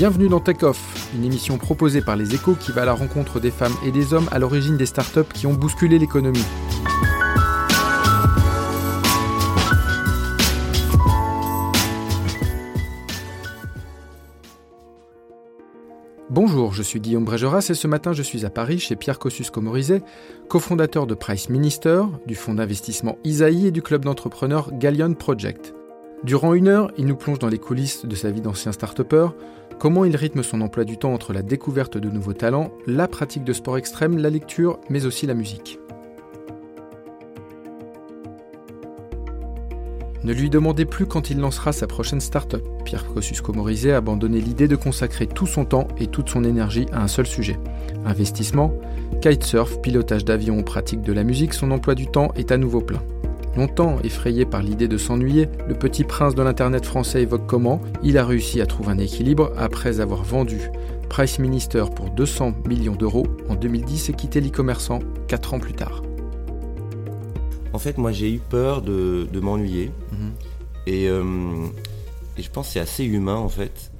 Bienvenue dans Tech Off, une émission proposée par les échos qui va à la rencontre des femmes et des hommes à l'origine des startups qui ont bousculé l'économie. Bonjour, je suis Guillaume Brégeras et ce matin je suis à Paris chez Pierre Kosciusko-Morizet, cofondateur de Price Minister, du fonds d'investissement Isaïe et du club d'entrepreneurs Gallion Project. Durant une heure, il nous plonge dans les coulisses de sa vie d'ancien start comment il rythme son emploi du temps entre la découverte de nouveaux talents, la pratique de sport extrême, la lecture, mais aussi la musique. Ne lui demandez plus quand il lancera sa prochaine start-up. Pierre Kosciusko-Morizet a abandonné l'idée de consacrer tout son temps et toute son énergie à un seul sujet. Investissement, kitesurf, pilotage d'avion ou pratique de la musique, son emploi du temps est à nouveau plein. Longtemps effrayé par l'idée de s'ennuyer, le petit prince de l'Internet français évoque comment il a réussi à trouver un équilibre après avoir vendu Price Minister pour 200 millions d'euros en 2010 et quitté l'e-commerçant 4 ans plus tard. En fait, moi j'ai eu peur de, de m'ennuyer. Et, euh, et je pense que c'est assez humain en fait.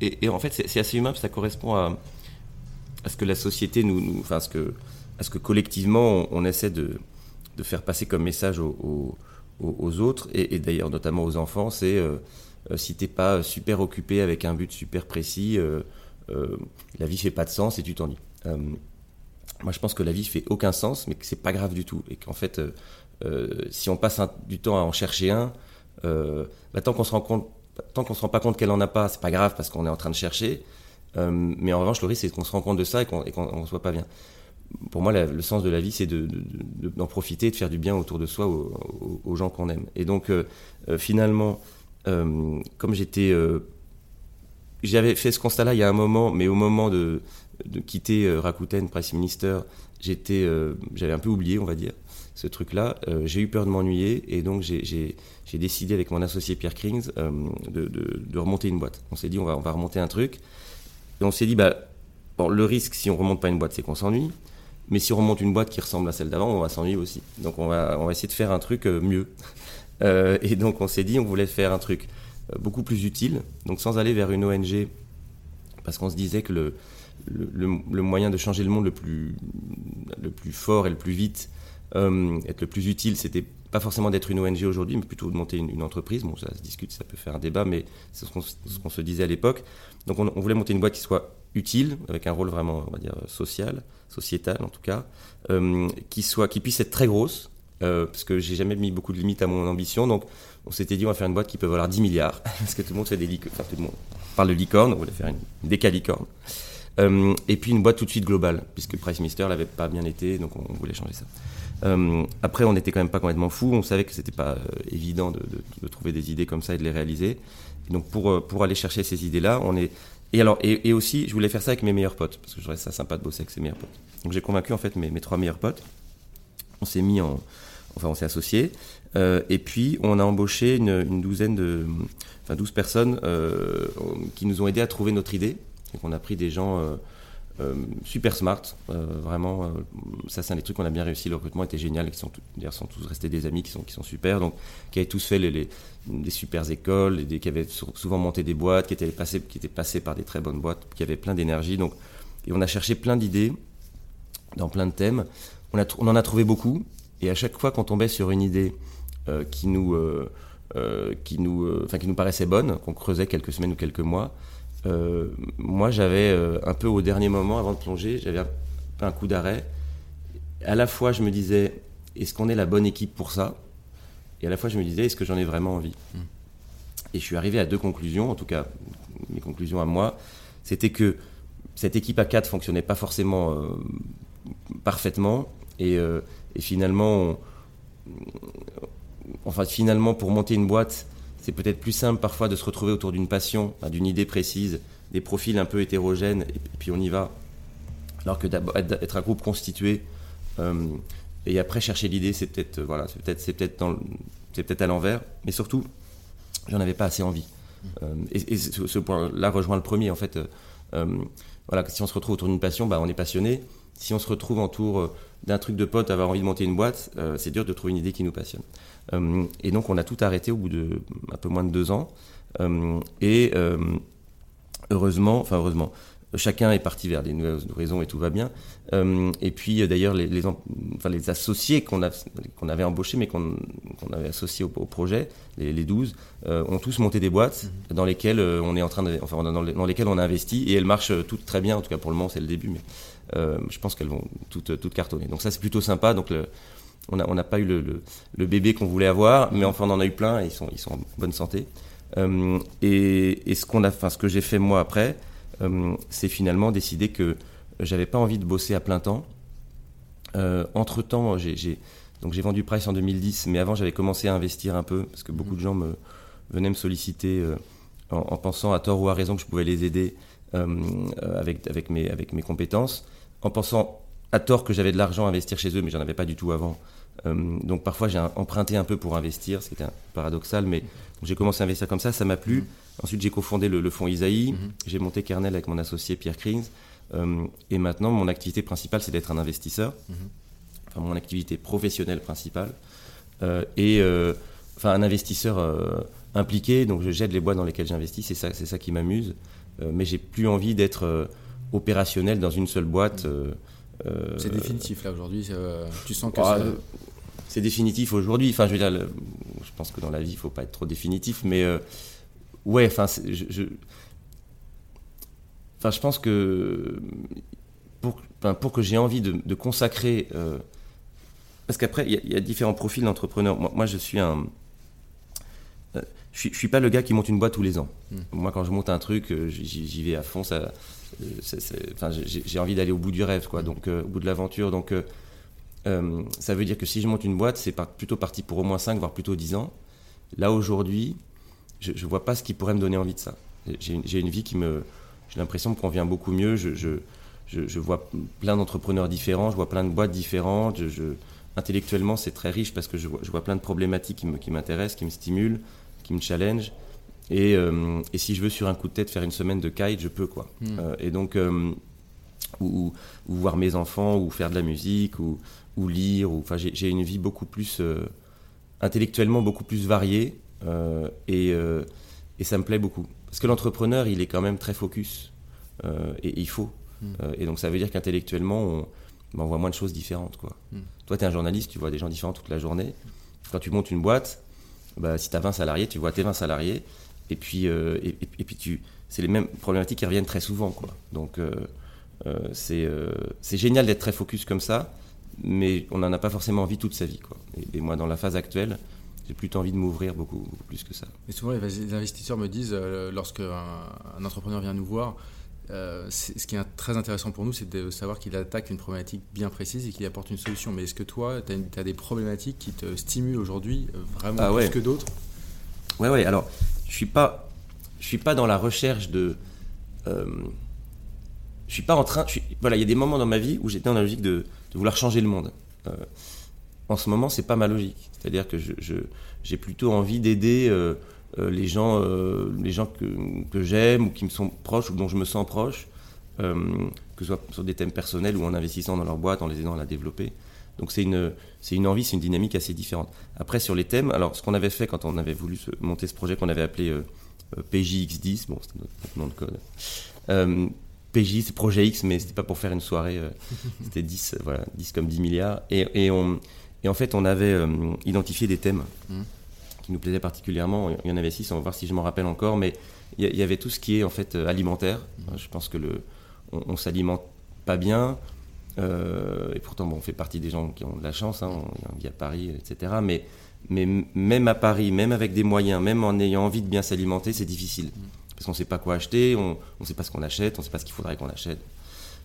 Et, et en fait, c'est assez humain parce que ça correspond à, à ce que la société nous. nous- enfin, à ce que, à ce que collectivement on, on essaie de, de faire passer comme message aux, autres et, d'ailleurs notamment aux enfants c'est euh, euh, si t'es pas super occupé avec un but super précis, euh, euh, la vie fait pas de sens et tu t'ennuies. Moi, je pense que la vie fait aucun sens, mais que c'est pas grave du tout, et qu'en fait, si on passe du temps à en chercher un, bah, tant qu'on se rend compte, tant qu'on se rend pas compte qu'elle en a pas, c'est pas grave parce qu'on est en train de chercher. Mais en revanche, le risque, c'est qu'on se rend compte de ça et qu'on on soit pas bien. Pour moi, le sens de la vie, c'est de- de- de- d'en profiter, de faire du bien autour de soi aux, gens qu'on aime. Et donc, euh, euh, finalement, euh, comme j'étais j'avais fait ce constat-là il y a un moment, mais au moment de, quitter Rakuten, Price Minister, j'étais, j'avais un peu oublié, on va dire, ce truc-là. J'ai eu peur de m'ennuyer et donc j'ai, décidé avec mon associé Pierre Krings de, remonter une boîte. On s'est dit on va, on va remonter un truc. Et on s'est dit, bah, le risque si on remonte pas une boîte, c'est qu'on s'ennuie. Mais si on remonte une boîte qui ressemble à celle d'avant, on va s'ennuyer aussi. Donc on va, on va essayer de faire un truc euh, mieux. Euh, et donc on s'est dit, on voulait faire un truc euh, beaucoup plus utile, donc sans aller vers une ONG, parce qu'on se disait que le, le, moyen de changer le monde le plus, le plus fort et le plus vite, être le plus utile, c'était pas forcément d'être une ONG aujourd'hui, mais plutôt de monter une, entreprise. Bon, ça se discute, ça peut faire un débat, mais c'est ce qu'on se disait à l'époque. Donc on, on voulait monter une boîte qui soit utile, avec un rôle vraiment, on va dire, social, sociétal en tout cas, euh, qui, soit, qui puisse être très grosse, euh, parce que j'ai jamais mis beaucoup de limites à mon ambition, donc on s'était dit on va faire une boîte qui peut valoir 10 milliards, parce que tout le monde fait des licornes, tout le monde parle de licorne, on voulait faire une, décalicorne. Euh, et puis une boîte tout de suite globale, puisque Price Mister l'avait pas bien été, donc on, voulait changer ça. Euh, après, on n'était quand même pas complètement fou, on savait que c'était pas évident de, trouver des idées comme ça et de les réaliser. Et donc pour, pour aller chercher ces idées-là, on est et alors et, aussi, je voulais faire ça avec mes meilleurs potes, parce que je trouvais ça sympa de bosser avec ses meilleurs potes. Donc j'ai convaincu en fait mes, mes trois meilleurs potes. On s'est mis en, enfin on s'est associés, euh, et puis on a embauché une, douzaine de, enfin 12 personnes euh, qui nous ont aidés à trouver notre idée. Donc on a pris des gens euh, super smart, euh, vraiment. euh, ça, c'est un des trucs qu'on a bien réussi. Le recrutement était génial. Qui sont, tous- d'ailleurs, sont tous restés des amis qui sont, qui sont super. Donc, qui avaient tous fait les, les- des super écoles, des, qui avaient sou- souvent monté des boîtes, qui étaient passés, qui étaient passés par des très bonnes boîtes, qui avaient plein d'énergie. Donc, et on a cherché plein d'idées dans plein de thèmes. On, a, on en a trouvé beaucoup. Et à chaque fois qu'on tombait sur une idée euh, qui nous, euh, euh, qui nous, euh, enfin, qui nous paraissait bonne, qu'on creusait quelques semaines ou quelques mois, euh, moi j'avais euh, un peu au dernier moment, avant de plonger, j'avais un, un coup d'arrêt. À la fois, je me disais, est-ce qu'on est la bonne équipe pour ça? Et à la fois, je me disais, est-ce que j'en ai vraiment envie? Et je suis arrivé à deux conclusions, en tout cas mes conclusions à moi, c'était que cette équipe à 4 fonctionnait pas forcément parfaitement. Et, finalement, enfin, finalement, pour monter une boîte, c'est peut-être plus simple parfois de se retrouver autour d'une passion, d'une idée précise, des profils un peu hétérogènes, et puis on y va. Alors que d'être un groupe constitué, euh, et après chercher l'idée, c'est peut-être voilà, c'est peut-être c'est peut-être à l'envers, mais surtout, j'en avais pas assez envie. Euh, et, ce, point-là rejoint le premier en fait. Euh, voilà, si on se retrouve autour d'une passion, bah, on est passionné. Si on se retrouve autour d'un truc de pote, avoir envie de monter une boîte, c'est dur de trouver une idée qui nous passionne. et donc on a tout arrêté au bout de un peu moins de deux ans. et heureusement, enfin heureusement, chacun est parti vers des nouvelles horizons et tout va bien. Euh, et puis euh, d'ailleurs, les, les, enfin, les, associés qu'on avait embauchés, mais qu'on avait associés au, projet, les, les 12, euh, ont tous monté des boîtes dans lesquelles on est en train de, enfin, dans, lesquelles on a investi et elles marchent toutes très bien. En tout cas, pour le moment, c'est le début, mais je pense qu'elles vont toutes, toutes cartonner. Donc ça, c'est plutôt sympa. Donc le, on n'a on pas eu le, le, bébé qu'on voulait avoir, mais enfin, on en a eu plein et ils sont, ils sont en bonne santé. et, et ce qu'on a, enfin, ce que j'ai fait moi après. Euh, c'est finalement décider que j'avais pas envie de bosser à plein temps. Euh, entre temps, j'ai donc j'ai vendu Price en 2010, mais avant j'avais commencé à investir un peu parce que beaucoup de gens me, venaient me solliciter euh, en, pensant à tort ou à raison que je pouvais les aider avec, avec, mes, avec mes compétences, en pensant à tort que j'avais de l'argent à investir chez eux, mais j'en avais pas du tout avant. donc parfois j'ai emprunté un peu pour investir, c'était paradoxal, mais j'ai commencé à investir comme ça, ça m'a plu. Ensuite, j'ai cofondé le, fonds Isaïe. Mhm. J'ai monté Kernel avec mon associé Pierre Krings. Euh, et maintenant, mon activité principale, c'est d'être un investisseur. Mhm. Enfin, mon activité professionnelle principale. Euh, et euh, enfin, un investisseur impliqué. Donc, je jette les boîtes dans lesquelles j'investis. C'est ça, c'est ça qui m'amuse. mais j'ai plus envie d'être opérationnel dans une seule boîte. Mhm. c'est définitif là aujourd'hui. tu sens que ah, c'est définitif aujourd'hui. Enfin, je veux dire, je pense que dans la vie, il faut pas être trop définitif, mais ouais, enfin, je, enfin, je pense que pour, pour que j'ai envie de, consacrer, euh, parce qu'après, il y, a différents profils d'entrepreneurs. Moi, je suis un, euh, je suis, suis pas le gars qui monte une boîte tous les ans. Hmm. Moi, quand je monte un truc, euh, j'y vais à fond. Ça, j'ai envie d'aller au bout du rêve, quoi. Hmm. Donc, au bout de l'aventure. Donc, ça veut dire que si je monte une boîte, c'est plutôt parti pour au moins 5, voire plutôt 10 ans. Là, aujourd'hui, je ne vois pas ce qui pourrait me donner envie de ça. J'ai une, vie qui me. J'ai l'impression me convient beaucoup mieux. Je, je, je, vois plein d'entrepreneurs différents, je vois plein de boîtes différentes. intellectuellement, c'est très riche parce que je vois, je vois plein de problématiques qui m'intéressent, qui me stimulent, qui me challengent. Et, euh, et, si je veux sur un coup de tête faire une semaine de kite, je peux quoi. Hmm. Euh, et donc, euh, ou, ou, voir mes enfants, ou faire de la musique, ou, ou lire. Enfin, j'ai une vie beaucoup plus intellectuellement beaucoup plus variée et, et, ça me plaît beaucoup. Parce que l'entrepreneur, il est quand même très focus. Et, il faut. Hmm. et donc ça veut dire qu'intellectuellement, on, ben, on, voit moins de choses différentes. Quoi. Hmm. Toi, tu es un journaliste, tu vois des gens différents toute la journée. Quand tu montes une boîte, bah, si tu as 20 salariés, tu vois tes 20 salariés. Et puis, et, puis tu, c'est les mêmes problématiques qui reviennent très souvent. Quoi. Donc c'est, c'est génial d'être très focus comme ça, mais on n'en a pas forcément envie toute sa vie. Quoi. Et, moi, dans la phase actuelle, j'ai plutôt envie de m'ouvrir beaucoup, plus que ça. Et souvent, les investisseurs me disent, euh, lorsque un, entrepreneur vient nous voir, euh, ce qui est très intéressant pour nous, c'est de savoir qu'il attaque une problématique bien précise et qu'il apporte une solution. Mais est-ce que toi, tu as, des problématiques qui te stimulent aujourd'hui euh, vraiment ah plus que d'autres? Ouais, ouais. Alors, je suis pas, je suis pas dans la recherche de. je suis pas en train. voilà, il y a des moments dans ma vie où j'étais dans la logique de, de, vouloir changer le monde en ce moment, c'est pas ma logique. C'est-à-dire que j'ai plutôt envie d'aider euh, euh, les gens, euh, les gens que, j'aime ou qui me sont proches ou dont je me sens proche, que ce soit sur des thèmes personnels ou en investissant dans leur boîte, en les aidant à la développer. Donc c'est une, une envie, c'est une dynamique assez différente. Après, sur les thèmes, alors ce qu'on avait fait quand on avait voulu monter ce projet qu'on avait appelé PJX10, bon, c'était notre nom de code. PJ, c'est projet X, mais c'était pas pour faire une soirée, c'était 10, voilà, 10 comme 10 milliards. Et, et on, et en fait, on avait euh, identifié des thèmes mmh. Qui nous plaisaient particulièrement. Il y en avait six, on va voir si je m'en rappelle encore, mais il y, avait tout ce qui est en fait euh, alimentaire. Mmh. Je pense que le, on, s'alimente pas bien. Euh, et pourtant, bon, on fait partie des gens qui ont de la chance, hein, on vit à Paris, etc. Mais, mais même à Paris, même avec des moyens, même en ayant envie de bien s'alimenter, c'est difficile. Mmh. parce qu'on ne sait pas quoi acheter, on ne sait pas ce qu'on achète, on ne sait pas ce qu'il faudrait qu'on achète.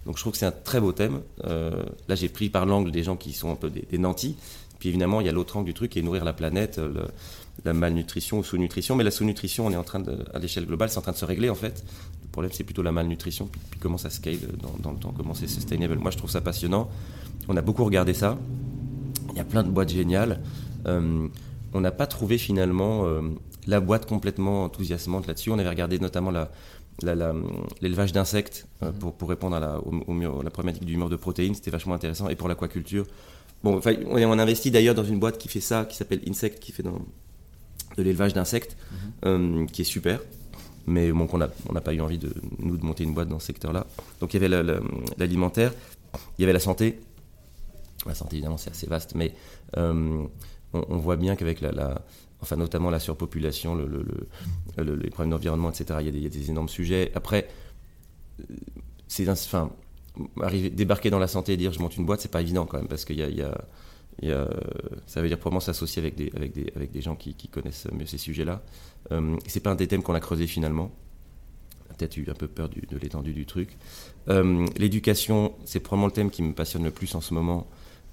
Donc je trouve que c'est un très beau thème. Euh, là, j'ai pris par l'angle des gens qui sont un peu des, nantis. Puis évidemment, il y a l'autre angle du truc qui est nourrir la planète, la malnutrition ou sous-nutrition. Mais la sous-nutrition, on est en train de, à l'échelle globale, c'est en train de se régler en fait. Le problème, c'est plutôt la malnutrition, puis, comment ça scale dans, dans, le temps, comment c'est sustainable. Moi, je trouve ça passionnant. On a beaucoup regardé ça. Il y a plein de boîtes géniales. Euh, on n'a pas trouvé finalement euh, la boîte complètement enthousiasmante là-dessus. On avait regardé notamment l'élevage d'insectes euh, mhm. pour, pour, répondre à la, au, la problématique du mur de protéines. C'était vachement intéressant. Et pour l'aquaculture. Bon, on, on investit d'ailleurs dans une boîte qui fait ça, qui s'appelle Insect, qui fait dans, de l'élevage d'insectes, mhm. qui est super. Mais bon, on n'a on pas eu envie de nous de monter une boîte dans ce secteur-là. Donc il y avait l'alimentaire, il y avait la santé, la santé, évidemment, c'est assez vaste, mais euh, on, voit bien qu'avec la, enfin notamment la surpopulation, le, les problèmes d'environnement, etc. Il y, a des, énormes sujets. Après, c'est enfin arriver, débarquer dans la santé et dire je monte une boîte, c'est pas évident quand même parce qu'il y a, y a, ça veut dire probablement s'associer avec des, avec, des, avec des gens qui, connaissent mieux ces sujets-là. Euh, c'est pas un des thèmes qu'on a creusé finalement. Peut-être eu un peu peur de l'étendue du truc. Euh, l'éducation, c'est probablement le thème qui me passionne le plus en ce moment.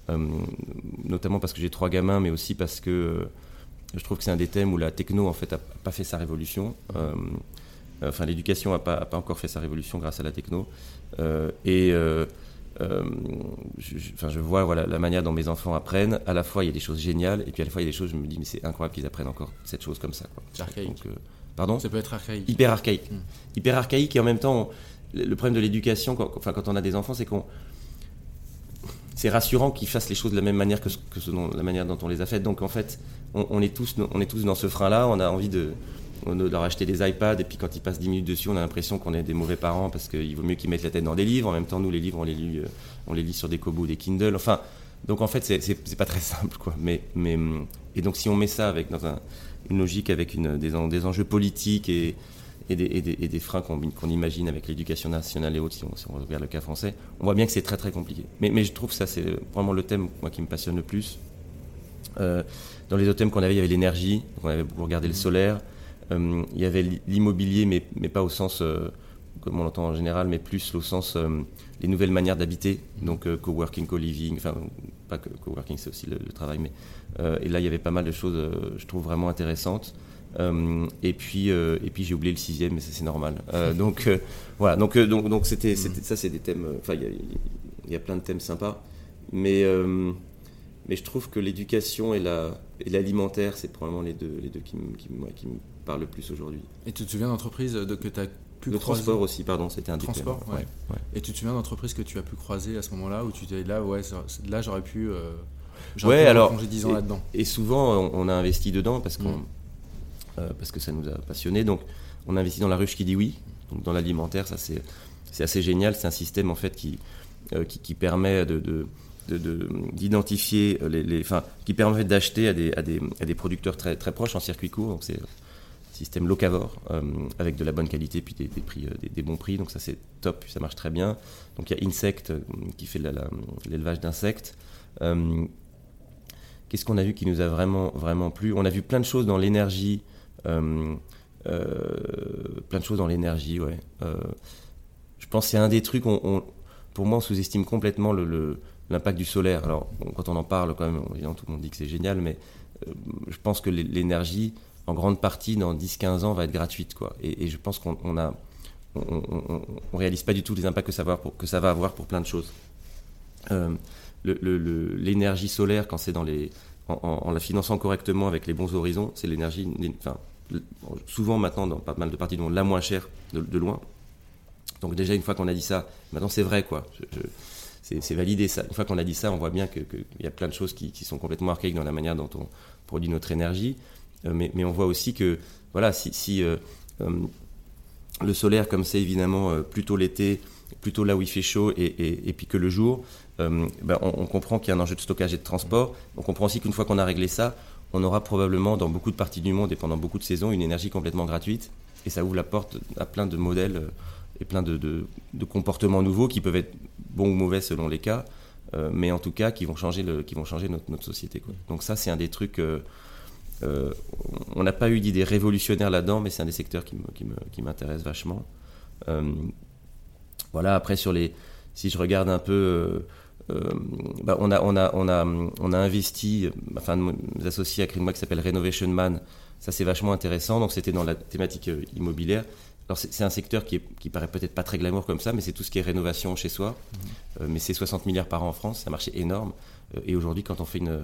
Euh, notamment parce que j'ai trois gamins, mais aussi parce que euh, je trouve que c'est un des thèmes où la techno en fait a pas fait sa révolution. Euh, enfin, l'éducation n'a pas, pas, encore fait sa révolution grâce à la techno. et je, enfin, je vois voilà, la manière dont mes enfants apprennent. À la fois, il y a des choses géniales, et puis à la fois, il y a des choses, je me dis, mais c'est incroyable qu'ils apprennent encore cette chose comme ça. C'est archaïque. pardon Ça peut être archaïque. Hyper archaïque. Hmm. Hyper archaïque, et en même temps, le problème de l'éducation, quand, enfin, quand on a des enfants, c'est qu'on c'est rassurant qu'ils fassent les choses de la même manière que, la manière dont on les a faites. Donc en fait, on, est, tous, on est tous dans ce frein-là. On a envie de, leur acheter des iPads et puis quand ils passent 10 minutes dessus, on a l'impression qu'on est des mauvais parents parce qu'il vaut mieux qu'ils mettent la tête dans des livres. En même temps, nous, les livres, on les lit, euh, on les lit sur des Kobo, des Kindle. Enfin, donc en fait, c'est pas très simple, quoi. Mais, mais, et donc si on met ça avec, dans une logique avec une, des, des enjeux politiques et, et des, freins qu'on imagine avec l'éducation nationale et autres, si on, regarde le cas français, on voit bien que c'est très très compliqué. Mais, je trouve que ça, c'est vraiment le thème moi, qui me passionne le plus. Euh, dans les autres thèmes qu'on avait, il y avait l'énergie, on avait beaucoup regardé le solaire, il y avait l'immobilier, mais, mais pas au sens, euh, comme on l'entend en général, mais plus au sens les nouvelles manières d'habiter, donc coworking, co-living, enfin, pas que coworking, c'est aussi le, le, travail, mais. et là, il y avait pas mal de choses, je trouve, vraiment intéressantes. Euh, et puis, euh, et puis j'ai oublié le sixième, mais ça c'est normal. Euh, donc voilà, donc donc donc c'était ça c'est des thèmes. Enfin il y, a plein de thèmes sympas, mais mais je trouve que l'éducation et la et l'alimentaire c'est probablement les deux les deux qui me qui, qui me parlent le plus aujourd'hui. Et tu te souviens d'entreprises que tu as pu le transport aussi, pardon, c'était un transport. Ouais. Et tu te souviens d'entreprises que tu as pu croiser à ce moment-là où tu disais là ouais là j'aurais pu ouais, alors, là-dedans. Et souvent, on a investi dedans parce qu'on mm. Euh, parce que ça nous a passionnés. Donc, on a investi dans la ruche qui dit oui, donc dans l'alimentaire, ça c'est, c'est assez génial. C'est un système en fait qui, euh, qui, permet de, d'identifier les, les enfin, qui permet d'acheter à des, à des, à des, producteurs très, très proches en circuit court. Donc, c'est système locavore euh, avec de la bonne qualité puis des, prix, des, bons prix. Donc, ça, c'est top, ça marche très bien. Donc, il y a Insect qui fait l'élevage d'insectes. Qu'est-ce qu'on a vu qui nous a vraiment, vraiment plu? On a vu plein de choses dans l'énergie, euh, euh, plein de choses dans l'énergie, ouais. Euh, je pense que c'est un des trucs, on, pour moi, on sous-estime complètement l'impact du solaire. Alors, quand on en parle, quand même, tout le monde dit que c'est génial, mais je pense que l'énergie, en grande partie, dans 10-15 ans, va être gratuite. Quoi. Et, je pense qu'on a, on, réalise pas du tout les impacts que ça va, avoir pour plein de choses. l'énergie solaire, quand c'est dans les, en, la finançant correctement avec les bons horizons, c'est l'énergie, enfin, souvent maintenant dans pas mal de parties monde, la moins chère de, loin. Donc déjà, une fois qu'on a dit ça, maintenant c'est vrai, quoi. c'est validé ça. Une fois qu'on a dit ça, on voit bien qu'il y a plein de choses qui, sont complètement archaïques dans la manière dont on produit notre énergie. Euh, mais, on voit aussi que, voilà, si, euh, euh, le solaire, comme c'est évidemment plutôt l'été, plutôt là où il fait chaud, et, puis que le jour, ben, on, comprend qu'il y a un enjeu de stockage et de transport. On comprend aussi qu'une fois qu'on a réglé ça, on aura probablement dans beaucoup de parties du monde et pendant beaucoup de saisons une énergie complètement gratuite. Et ça ouvre la porte à plein de modèles et plein de, comportements nouveaux qui peuvent être bons ou mauvais selon les cas, mais en tout cas qui vont changer, qui vont changer notre, société. Donc ça, c'est un des trucs... on n'a pas eu d'idée révolutionnaire là-dedans, mais c'est un des secteurs qui m'intéresse vachement. voilà, après, sur les, si je regarde un peu. Bah, on, a, on, a, on, a, on a investi, enfin, nos associés à moi qui s'appelle Renovation Man, ça c'est vachement intéressant. Donc c'était dans la thématique immobilière. Alors c'est un secteur qui, qui paraît peut-être pas très glamour comme ça, mais c'est tout ce qui est rénovation chez soi. Euh, mais c'est 60 milliards par an en France, c'est un marché énorme. Euh, et aujourd'hui, quand on fait une,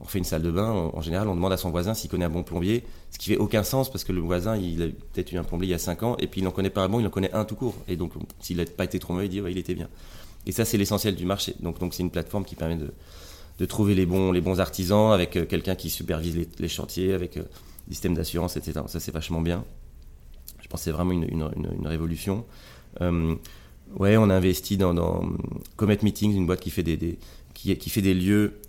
on fait une salle de bain, en général, on demande à son voisin s'il connaît un bon plombier, ce qui fait aucun sens parce que le voisin, il a peut-être eu un plombier il y a 5 ans, et puis il n'en connaît pas un bon, il en connaît un tout court. Et donc, s'il n'a pas été trop mauvais, il dit, ouais, il était bien. Et ça, c'est l'essentiel du marché. Donc, c'est une plateforme qui permet de, trouver les bons, artisans avec euh, quelqu'un qui supervise les, chantiers, avec des systèmes d'assurance, etc. Ça, c'est vachement bien. Je pense que c'est vraiment une, révolution. Euh, ouais, on a investi dans, Comet Meetings, une boîte qui fait des qui, qui, fait des lieux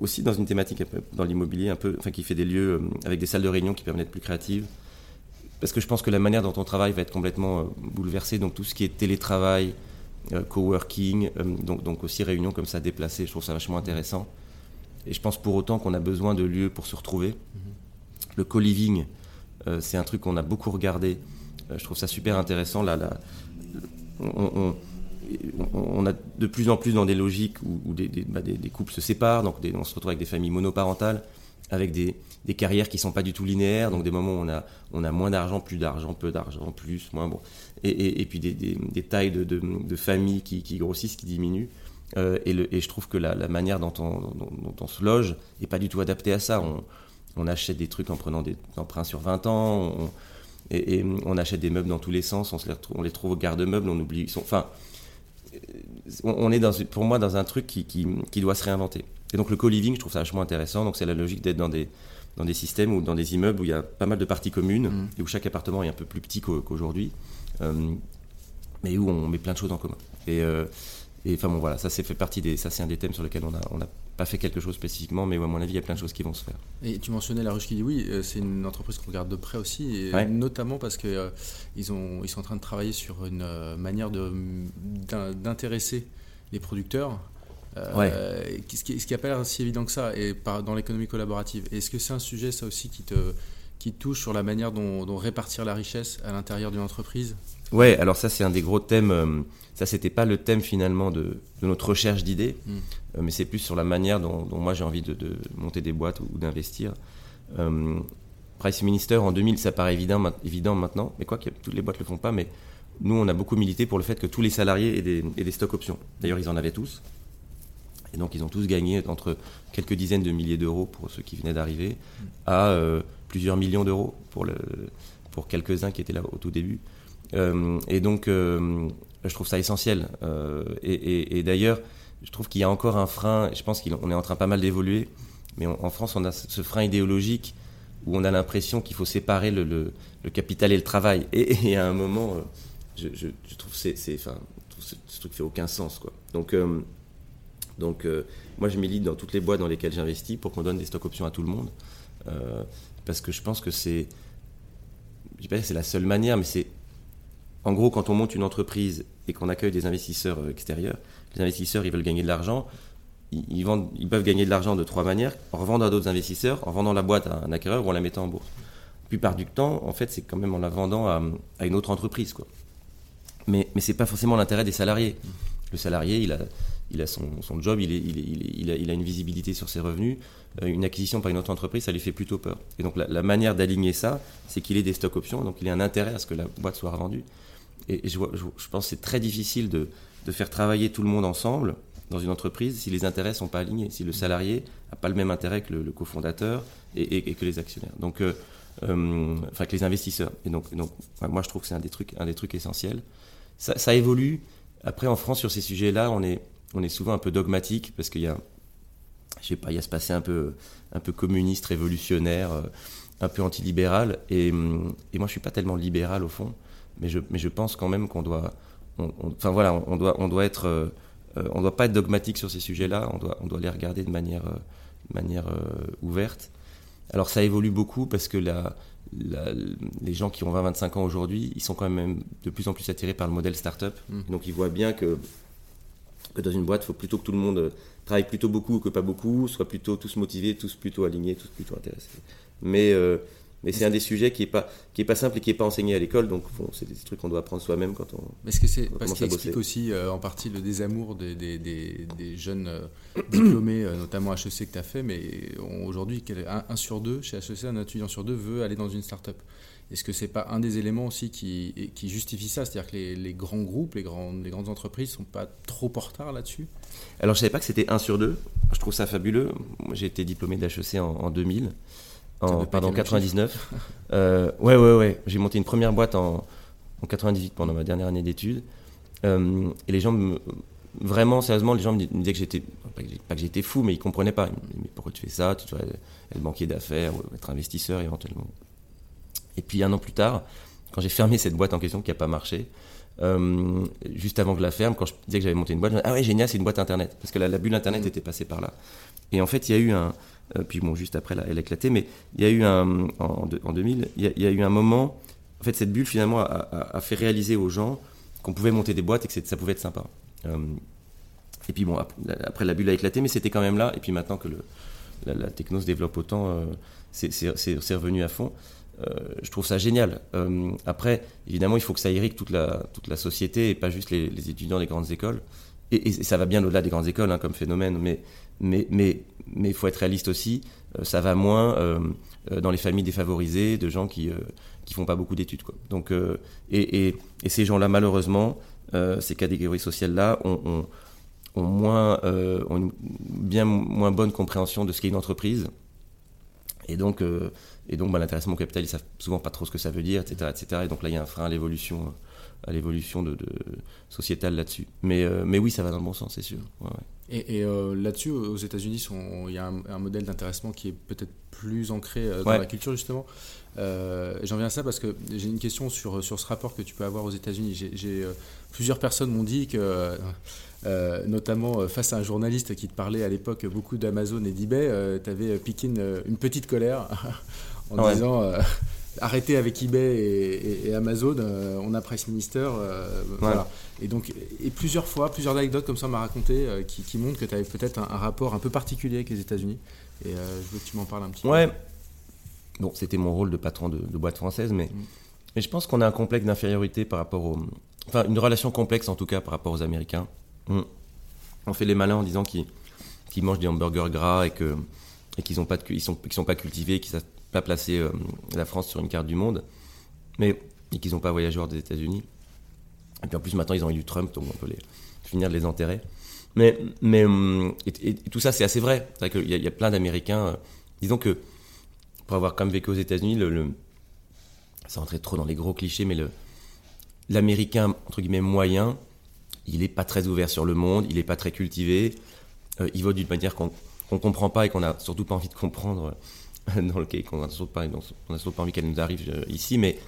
aussi dans une thématique dans l'immobilier un peu, enfin qui fait des lieux euh, avec des salles de réunion qui permettent d'être plus créatives. Parce que je pense que la manière dont on travaille va être complètement euh, bouleversée. Donc tout ce qui est télétravail, coworking, donc, donc aussi réunions comme ça déplacées, je trouve ça vachement intéressant. Et je pense pour autant qu'on a besoin de lieux pour se retrouver. Mm-hmm. Le co-living, c'est un truc qu'on a beaucoup regardé euh, je trouve ça super intéressant. Là, là on, on, a de plus en plus dans des logiques où, bah, des, couples se séparent, donc on se retrouve avec des familles monoparentales, avec des, carrières qui sont pas du tout linéaires, donc des moments où on a, on moins d'argent, plus d'argent, peu d'argent, plus, moins bon, et, puis des, tailles de, familles qui, grossissent, qui diminuent. Euh, et, je trouve que la, la manière dont on, on, se loge n'est pas du tout adaptée à ça. On, on, achète des trucs en prenant des emprunts sur 20 ans, on, et, on achète des meubles dans tous les sens, on, les, on trouve au garde-meubles, on oublie. enfin, on est dans, pour moi dans un truc qui, qui, doit se réinventer. Et donc le co-living, je trouve ça vachement intéressant. Donc c'est la logique d'être dans des, dans des systèmes ou dans des immeubles où il y a pas mal de parties communes mmh. et où chaque appartement est un peu plus petit qu'aujourd'hui, euh, mais où on met plein de choses en commun. Et, euh, et enfin bon voilà, ça c'est fait partie des, ça c'est un des thèmes sur lesquels on a, on a pas fait quelque chose spécifiquement, mais à mon avis, il y a plein de choses qui vont se faire. Et tu mentionnais La Ruche qui dit oui, euh, c'est une entreprise qu'on regarde de près aussi, et notamment parce qu'ils euh, ils sont en train de travailler sur une euh, manière d'intéresser les producteurs. ce qui n'a pas l'air si évident que ça et dans l'économie collaborative. Est-ce que c'est un sujet, ça aussi, qui te, qui touche sur la manière dont répartir la richesse à l'intérieur d'une entreprise? Ouais, alors ça c'est un des gros thèmes. Euh, ça c'était pas le thème finalement de, notre recherche d'idées, mm. euh, mais c'est plus sur la manière dont, moi j'ai envie de, monter des boîtes ou, d'investir. Euh, Price Minister en 2000, ça paraît évident, évident maintenant, mais quoi que toutes les boîtes le font pas, mais nous on a beaucoup milité pour le fait que tous les salariés aient des, aient des stocks options. D'ailleurs ils en avaient tous. Et donc ils ont tous gagné entre quelques dizaines de milliers d'euros pour ceux qui venaient d'arriver mm. à plusieurs millions d'euros pour, le, pour quelques-uns qui étaient là au tout début. Euh, et donc, euh, je trouve ça essentiel. Euh, et, d'ailleurs, je trouve qu'il y a encore un frein, je pense qu'on est en train pas mal d'évoluer, mais en France, on a ce frein idéologique où on a l'impression qu'il faut séparer le, capital et le travail. Et, à un moment, je, trouve, c'est, enfin, ce, truc fait aucun sens. Donc, donc moi, je milite dans toutes les boîtes dans lesquelles j'investis pour qu'on donne des stocks options à tout le monde. parce que je pense que c'est, je sais pas c'est la seule manière, mais c'est en gros, quand on monte une entreprise et qu'on accueille des investisseurs euh, extérieurs, les investisseurs, ils veulent gagner de l'argent. Ils, vendent, ils peuvent gagner de l'argent de trois manières en revendant à d'autres investisseurs, en vendant la boîte à un acquéreur ou en la mettant en bourse. La plupart du temps, en fait, c'est quand même en la vendant à, une autre entreprise. Mais, mais ce n'est pas forcément l'intérêt des salariés. Le salarié, il a, a son, job, il, a, a, une visibilité sur ses revenus. Euh, une acquisition par une autre entreprise, ça lui fait plutôt peur. Et donc la, manière d'aligner ça, c'est qu'il ait des stocks options, donc il ait un intérêt à ce que la boîte soit revendue. Et, je, pense que c'est très difficile de, faire travailler tout le monde ensemble dans une entreprise si les intérêts ne sont pas alignés, si le salarié n'a pas le même intérêt que le, cofondateur et, que les actionnaires. Donc, euh, euh, enfin, que les investisseurs. Et donc, moi, je trouve que c'est un des trucs, un des trucs essentiels. Ça, évolue. Après, en France, sur ces sujets-là, on est, on est souvent un peu dogmatique parce qu'il y a, je sais pas, il y a ce passé un peu, un peu communiste, révolutionnaire, euh, un peu antilibéral. Et, et moi, je suis pas tellement libéral au fond mais je, mais je pense quand même qu'on doit, enfin voilà, on doit, on doit être, euh, euh, on doit pas être dogmatique sur ces sujets-là, on doit, on doit les regarder de manière, euh, manière ouverte. Alors ça évolue beaucoup parce que la, les gens qui ont 20-25 ans aujourd'hui, ils sont quand même de plus en plus attirés par le modèle startup. Mmh. Donc ils voient bien que, que dans une boîte, il faut plutôt que tout le monde travaille plutôt beaucoup que pas beaucoup, soit plutôt tous motivés, tous plutôt alignés, tous plutôt intéressés. Mais, euh, mais c'est un des sujets qui est pas qui est pas simple et qui est pas enseigné à l'école. Donc c'est des trucs qu'on doit apprendre soi-même quand on. Est-ce que c'est parce qu'il explique aussi euh, en partie le désamour des, des, des, jeunes euh, diplômés, notamment HEC que tu as fait, mais aujourd'hui, un, un, sur deux chez HEC, un étudiant sur deux veut aller dans une start-up. Est-ce que c'est pas un des éléments aussi qui, qui justifie ça? C'est-à-dire que les, grands groupes, les grandes, les grandes entreprises sont pas trop en retard là-dessus? Alors je savais pas que c'était un sur deux. Je trouve ça fabuleux. Moi j'ai été diplômé d'HEC en, en 2000. En, pardon, 99. euh, ouais, ouais, ouais. J'ai monté une première boîte en, en 98 pendant ma dernière année d'études. Euh, et les gens, me, vraiment, sérieusement, les gens me disaient que j'étais, pas que j'étais fou, mais ils comprenaient pas. Ils me disaient, mais pourquoi tu fais ça? Tu dois être banquier d'affaires ou être investisseur éventuellement. Et puis un an plus tard, quand j'ai fermé cette boîte en question qui n'a pas marché, euh, juste avant que la ferme, quand je disais que j'avais monté une boîte, je me disais, ah ouais, génial, c'est une boîte internet. Parce que la, bulle internet était passée par là. Et en fait, il y a eu un. Euh, puis bon, juste après, elle a éclaté, mais il y a eu un. En, en 2000, il y, a, eu un moment. En fait, cette bulle, finalement, a, fait réaliser aux gens qu'on pouvait monter des boîtes et que ça pouvait être sympa. Euh, et puis bon, après, la bulle a éclaté, mais c'était quand même là. Et puis maintenant que le, la, techno se développe autant, c'est revenu à fond. Euh, je trouve ça génial. Euh, après, évidemment, il faut que ça irrigue toute la, société et pas juste les, étudiants des grandes écoles. Et, ça va bien au-delà des grandes écoles hein, comme phénomène, mais mais mais mais faut être réaliste aussi. Euh, ça va moins dans les familles défavorisées de gens qui qui font pas beaucoup d'études. Donc et, et, ces gens-là, malheureusement, ces catégories sociales-là ont moins ont une bien moins bonne compréhension de ce qu'est une entreprise. Et donc, et donc, bah, l'intéressement au capital, ils savent souvent pas trop ce que ça veut dire, etc., etc. Et donc là, il y a un frein à l'évolution, à l'évolution de, sociétale là-dessus. Mais, euh, mais oui, ça va dans le bon sens, c'est sûr. Et, euh, là-dessus, aux États-Unis, il y a un, modèle d'intéressement qui est peut-être plus ancré euh, dans la culture justement. J'en viens à ça parce que j'ai une question sur, sur ce rapport que tu peux avoir aux États-Unis. J'ai plusieurs personnes m'ont dit que euh, notamment euh, face à un journaliste qui te parlait à l'époque beaucoup d'Amazon et d'eBay, euh, tu avais piqué une, petite colère en disant arrêtez avec eBay et, Amazon, on a Price Minister. voilà. Et donc, et plusieurs fois, plusieurs anecdotes comme ça m'a raconté qui, montrent que tu avais peut-être un, rapport un peu particulier avec les États-Unis. Et je veux que tu m'en parles un petit peu. Ouais. Bon, c'était mon rôle de patron de, boîte française, mais, mm. mais je pense qu'on a un complexe d'infériorité par rapport aux. Enfin, une relation complexe en tout cas par rapport aux Américains. On fait les malins en disant qu'ils mangent des hamburgers gras et qu'ils et sont, pas sont, sont pas cultivés, qu'ils savent pas placer euh, la France sur une carte du monde, mais qu'ils n'ont pas voyagé hors des États-Unis. Et puis en plus, maintenant, ils ont eu Trump, donc on peut les, finir de les enterrer. Mais, mais hum, tout ça, c'est assez vrai. C'est vrai qu'il y, a plein d'Américains. Euh, disons que, pour avoir quand même vécu aux États-Unis, le, le, ça rentrait trop dans les gros clichés, mais l'Américain, entre guillemets, moyen, il n'est pas très ouvert sur le monde, il n'est pas très cultivé, euh, il vote d'une manière qu'on ne comprend pas et qu'on n'a surtout pas envie de comprendre, euh, dans lequel on n'a surtout, pas envie qu'elle nous arrive euh, ici, mais,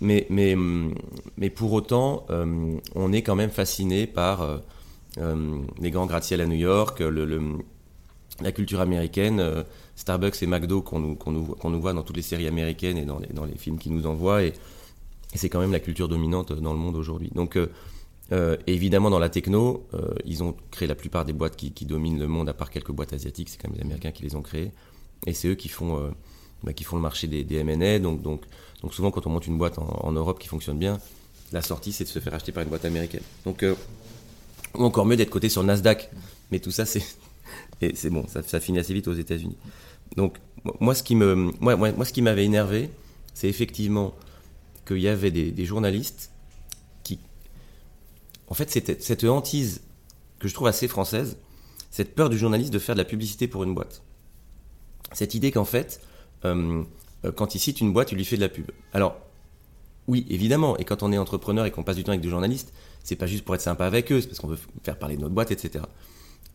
mais, mais, hum, mais pour autant, on est quand même fasciné par les grands gratte-ciel à New York, la culture américaine, Starbucks et McDo qu'on nous, nous, nous, voit dans toutes les séries américaines et dans les, dans les films qu'ils nous envoient, et, c'est quand même la culture dominante dans le monde aujourd'hui. Donc euh, évidemment, dans la techno, euh, ils ont créé la plupart des boîtes qui, dominent le monde, à part quelques boîtes asiatiques. C'est quand même les Américains qui les ont créées. Et c'est eux qui font, euh, bah, qui font le marché des, des M&A. Donc, donc, donc, souvent, quand on monte une boîte en, Europe qui fonctionne bien, la sortie, c'est de se faire acheter par une boîte américaine. Donc, ou encore mieux d'être coté sur Nasdaq. Mais tout ça, c'est c'est bon, ça, finit assez vite aux États-Unis. Donc, moi, ce qui me, moi, moi, ce qui m'avait énervé, c'est effectivement qu'il y avait des, des journalistes en fait, cette, cette hantise que je trouve assez française, cette peur du journaliste de faire de la publicité pour une boîte. Cette idée qu'en fait, euh, euh, quand il cite une boîte, il lui fait de la pub. Alors, oui, évidemment, et quand on est entrepreneur et qu'on passe du temps avec des journalistes, c'est pas juste pour être sympa avec eux, c'est parce qu'on veut faire parler de notre boîte, etc.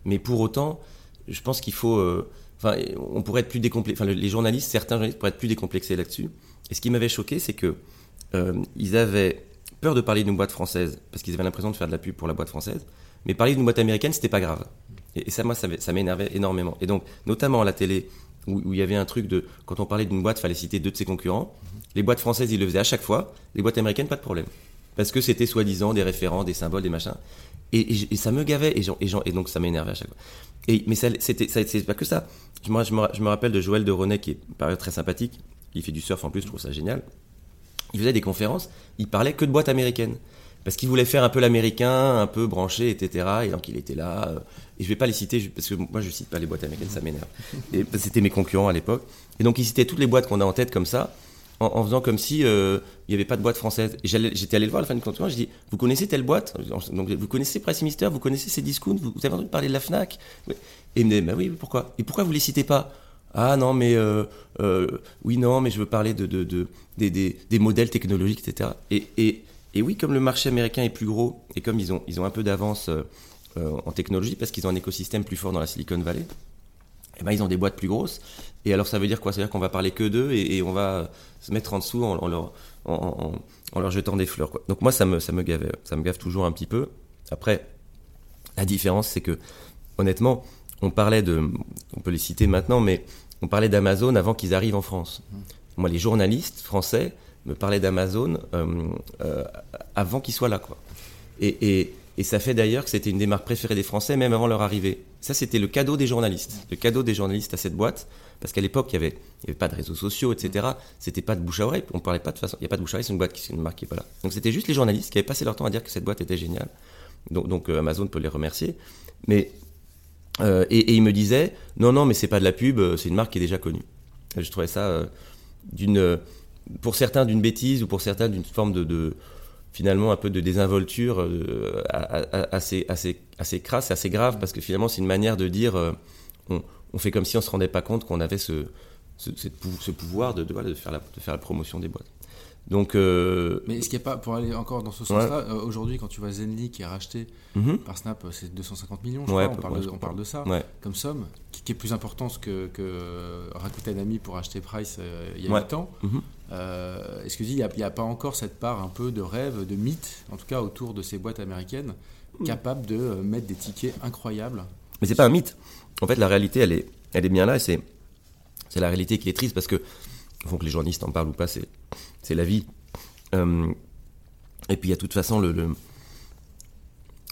Mais pour autant, je pense qu'il faut. Euh, enfin, on pourrait être plus décomplexé. Enfin, les journalistes, certains journalistes pourraient être plus décomplexés là-dessus. Et ce qui m'avait choqué, c'est que ils avaient peur de parler d'une boîte française parce qu'ils avaient l'impression de faire de la pub pour la boîte française, mais parler d'une boîte américaine, c'était pas grave. Et, ça, moi, ça m'énervait énormément. Et donc, notamment à la télé, où, il y avait un truc de quand on parlait d'une boîte, il fallait citer deux de ses concurrents. Les boîtes françaises, ils le faisaient à chaque fois. Les boîtes américaines, pas de problème. parce que c'était soi-disant des référents, des symboles, des machins. Et, ça me gavait, et, et, et donc ça m'énervait à chaque fois. Et, mais c'était, c'est pas que ça. Moi, je me, je me rappelle de Joël de René, qui est par très sympathique. Il fait du surf en plus, je trouve ça génial. Il faisait des conférences, il parlait que de boîtes américaines. Parce qu'il voulait faire un peu l'américain, un peu branché, etc. Et donc il était là. Euh, et je vais pas les citer, parce que moi je cite pas les boîtes américaines, ça m'énerve. C'était mes concurrents à l'époque. Et donc il citait toutes les boîtes qu'on a en tête comme ça en, faisant comme si euh, avait pas de boîte française. J'étais allé le voir à la fin du compte, je dis, vous connaissez telle boîte? Donc vous connaissez Price Mister, vous connaissez ces discounts, vous, avez entendu parler de la Fnac? Et il me dit, bah oui, pourquoi? Et pourquoi vous les citez pas? Ah non, mais euh, euh, oui, non, mais je veux parler de, de, de des, modèles technologiques, etc. Et, oui, comme le marché américain est plus gros et comme ils ont, ils ont un peu d'avance en technologie parce qu'ils ont un écosystème plus fort dans la Silicon Valley, eh ben, ils ont des boîtes plus grosses. Et alors ça veut dire quoi? Ça veut dire qu'on va parler que d'eux et, on va se mettre en dessous en, leur, en, leur, jetant des fleurs. Quoi. Donc moi ça me, ça me gave, ça me gave toujours un petit peu. Après, la différence c'est que honnêtement, on parlait de, on peut les citer maintenant, mais on parlait d'Amazon avant qu'ils arrivent en France. Moi, les journalistes français me parlaient d'Amazon euh, euh, avant qu'ils soient là, quoi. Et, et ça fait d'ailleurs que c'était une des marques préférées des Français, même avant leur arrivée. Ça, c'était le cadeau des journalistes. Le cadeau des journalistes à cette boîte. Parce qu'à l'époque, il n'y avait, avait, pas de réseaux sociaux, etc. C'était pas de bouche à oreille. On parlait pas de façon. Il n'y a pas de bouche à oreille, c'est une boîte qui c'est une marque qui n'est pas là. Donc c'était juste les journalistes qui avaient passé leur temps à dire que cette boîte était géniale. Donc, donc euh, Amazon peut les remercier. Mais, euh, et, et, il me disait, non, non, mais c'est pas de la pub, euh, c'est une marque qui est déjà connue. je trouvais ça d'une, pour certains d'une bêtise ou pour certains d'une forme de, de finalement un peu de désinvolture euh, assez, assez, assez crasse, assez grave, parce que finalement c'est une manière de dire euh, on, on, fait comme si on se rendait pas compte qu'on avait ce, ce, ce, pouvoir de, de, de, faire la, de faire la promotion des boîtes. Donc, euh, Mais est-ce qu'il n'y a pas, pour aller encore dans ce sens-là, euh, aujourd'hui, quand tu vois Zenly qui est racheté mhm. par Snap, c'est 250 millions, je crois, on, parle de, on, parle de, ça, comme somme, qui, est plus important que, que Rakuten a mis pour acheter Price il y a 8 ans. Mhm. Euh, est-ce qu'il n'y a, a, pas encore cette part un peu de rêve, de mythe, en tout cas autour de ces boîtes américaines, capables de mettre des tickets incroyables? Mais c'est pas un mythe. En fait, la réalité, elle est, elle est bien là, et c'est la réalité qui est triste parce que, faut que les journalistes en parlent ou pas, c'est la vie. Euh, et puis, il y a de toute façon le,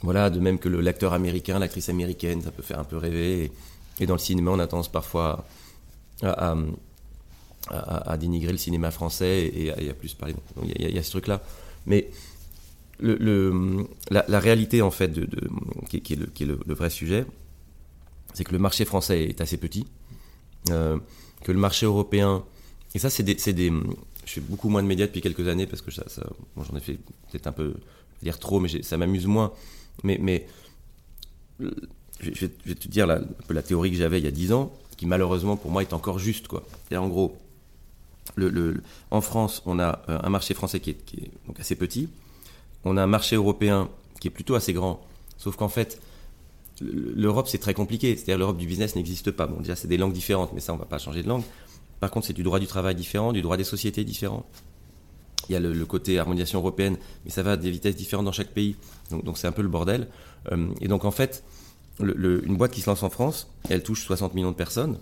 voilà, de même que l'acteur américain, l'actrice américaine, ça peut faire un peu rêver. Et, dans le cinéma, on a tendance parfois à à, dénigrer le cinéma français et, à, plus parler. Il y, a ce truc-là. Mais la, réalité, en fait, qui, est, le, vrai sujet, c'est que le marché français est assez petit, euh, que le marché européen, et ça, c'est des, Je fais beaucoup moins de médias depuis quelques années parce que j'en ai fait peut-être un peu, dire trop, mais ça m'amuse moins. Mais, mais je, vais, te dire la, un peu la théorie que j'avais il y a 10 ans, qui malheureusement pour moi est encore juste. Quoi. Et en gros, en France, on a euh, un marché français qui est, donc assez petit. On a un marché européen qui est plutôt assez grand. Sauf qu'en fait, l'Europe, c'est très compliqué. C'est-à-dire, l'Europe du business n'existe pas. Bon, déjà, c'est des langues différentes, mais ça, on va pas changer de langue. Par contre, c'est du droit du travail différent, du droit des sociétés différent. Il y a le, côté harmonisation européenne, mais ça va à des vitesses différentes dans chaque pays. Donc, c'est un peu le bordel. Euh, et donc, en fait, une boîte qui se lance en France, elle touche 60 millions de personnes.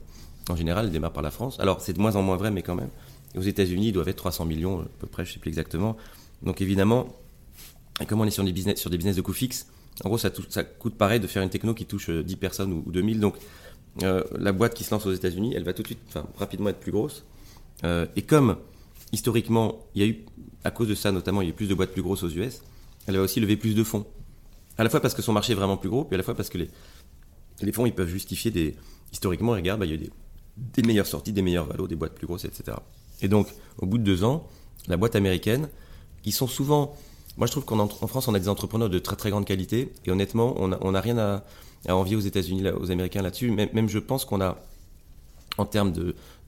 En général, elle démarre par la France. Alors, c'est de moins en moins vrai, mais quand même aux États-Unis, ils doivent être 300 millions, à peu près, je ne sais plus exactement. Donc évidemment, comme on est sur des business, sur des business de coûts fixes, en gros, ça, coûte pareil de faire une techno qui touche 10 euh, personnes ou, 2000. Donc euh, la boîte qui se lance aux États-Unis, elle va tout de suite, rapidement être plus grosse. Euh, et comme historiquement, il y a eu, à cause de ça notamment, il y a eu plus de boîtes plus grosses aux US, elle va aussi lever plus de fonds. À la fois parce que son marché est vraiment plus gros, puis à la fois parce que les, fonds, ils peuvent justifier des. Historiquement, regarde, bah, il y a eu des, des meilleures sorties, des meilleures valos, des boîtes plus grosses, etc. Et donc, au bout de deux ans, la boîte américaine, qui sont souvent. Moi, je trouve qu'en France, on a des entrepreneurs de très très grande qualité. Et honnêtement, on n'a rien à, envier aux États-Unis, aux Américains là-dessus. Même, je pense qu'on a, en termes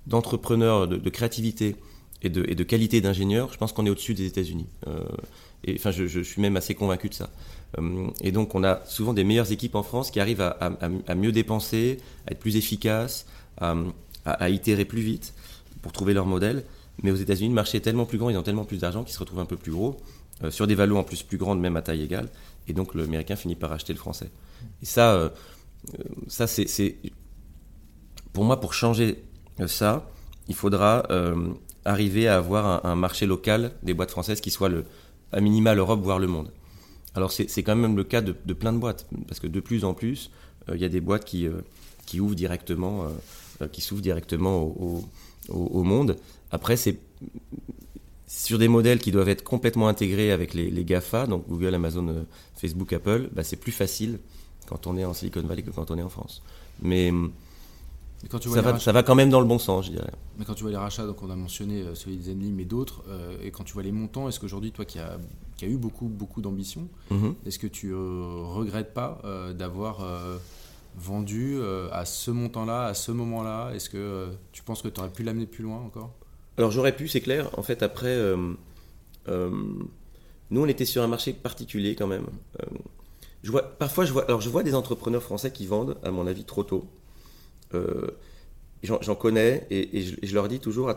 d'entrepreneurs, de, créativité et de, qualité d'ingénieur, je pense qu'on est au-dessus des États-Unis. Euh, et enfin, je, suis même assez convaincu de ça. Euh, et donc, on a souvent des meilleures équipes en France qui arrivent à, mieux dépenser, à être plus efficaces, à, itérer plus vite pour trouver leur modèle. Mais aux États-Unis, le marché est tellement plus grand, ils ont tellement plus d'argent qu'ils se retrouvent un peu plus gros, euh, sur des valos en plus plus grandes, même à taille égale. Et donc l'américain finit par acheter le français. Et ça, euh, euh, ça c'est. Pour moi, pour changer ça, il faudra arriver à avoir un, marché local des boîtes françaises qui soit le, à minima l'Europe, voire le monde. Alors c'est quand même le cas de, plein de boîtes, parce que de plus en plus, il y a des boîtes qui, qui ouvrent directement, qui s'ouvrent directement au, au, monde. Après, c'est sur des modèles qui doivent être complètement intégrés avec les, les GAFA, donc Google, Amazon, Facebook, Apple, bah, c'est plus facile quand on est en Silicon Valley que quand on est en France. Mais, quand tu vois ça, va, ça, va, quand même dans le bon sens, je dirais. Mais quand tu vois les rachats, donc on a mentionné euh, celui de Zenly, mais d'autres, euh, et quand tu vois les montants, est-ce qu'aujourd'hui, toi qui as, qui a eu beaucoup, beaucoup d'ambition, mhm. est-ce que tu euh, regrettes pas d'avoir vendu à ce montant-là, à ce moment-là Est-ce que tu penses que tu aurais pu l'amener plus loin encore? Alors j'aurais pu, c'est clair. En fait, après, nous on était sur un marché particulier quand même. je vois, parfois, je vois, alors je vois des entrepreneurs français qui vendent, à mon avis, trop tôt. Euh, j'en connais et, je, leur dis toujours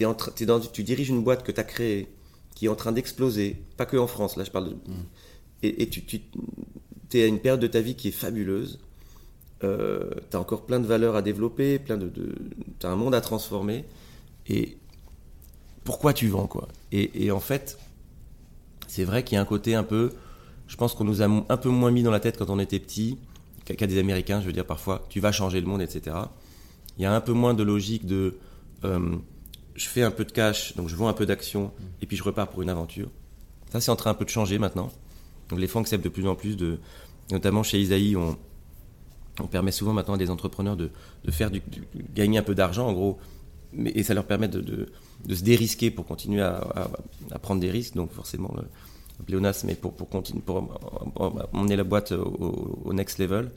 es en dans, tu diriges une boîte que tu as créée qui est en train d'exploser, pas que en France, là je parle de. Mm. Et, tu, tu es à une période de ta vie qui est fabuleuse. Euh, tu as encore plein de valeurs à développer, plein de, tu as un monde à transformer. Et pourquoi tu vends quoi? Et, en fait, c'est vrai qu'il y a un côté un peu. Je pense qu'on nous a un peu moins mis dans la tête quand on était petit qu'à des Américains, je veux dire parfois, tu vas changer le monde, etc. Il y a un peu moins de logique de euh, je fais un peu de cash, donc je vends un peu d'actions, et puis je repars pour une aventure. Ça, c'est en train un peu de changer maintenant. Les fonds acceptent de plus en plus de. Notamment chez Isaïe, on, permet souvent maintenant à des entrepreneurs de, faire gagner un peu d'argent, en gros, et ça leur permet de, se dérisquer pour continuer à, prendre des risques. Donc forcément, le, Léonas, mais pour emmener la boîte au, next level,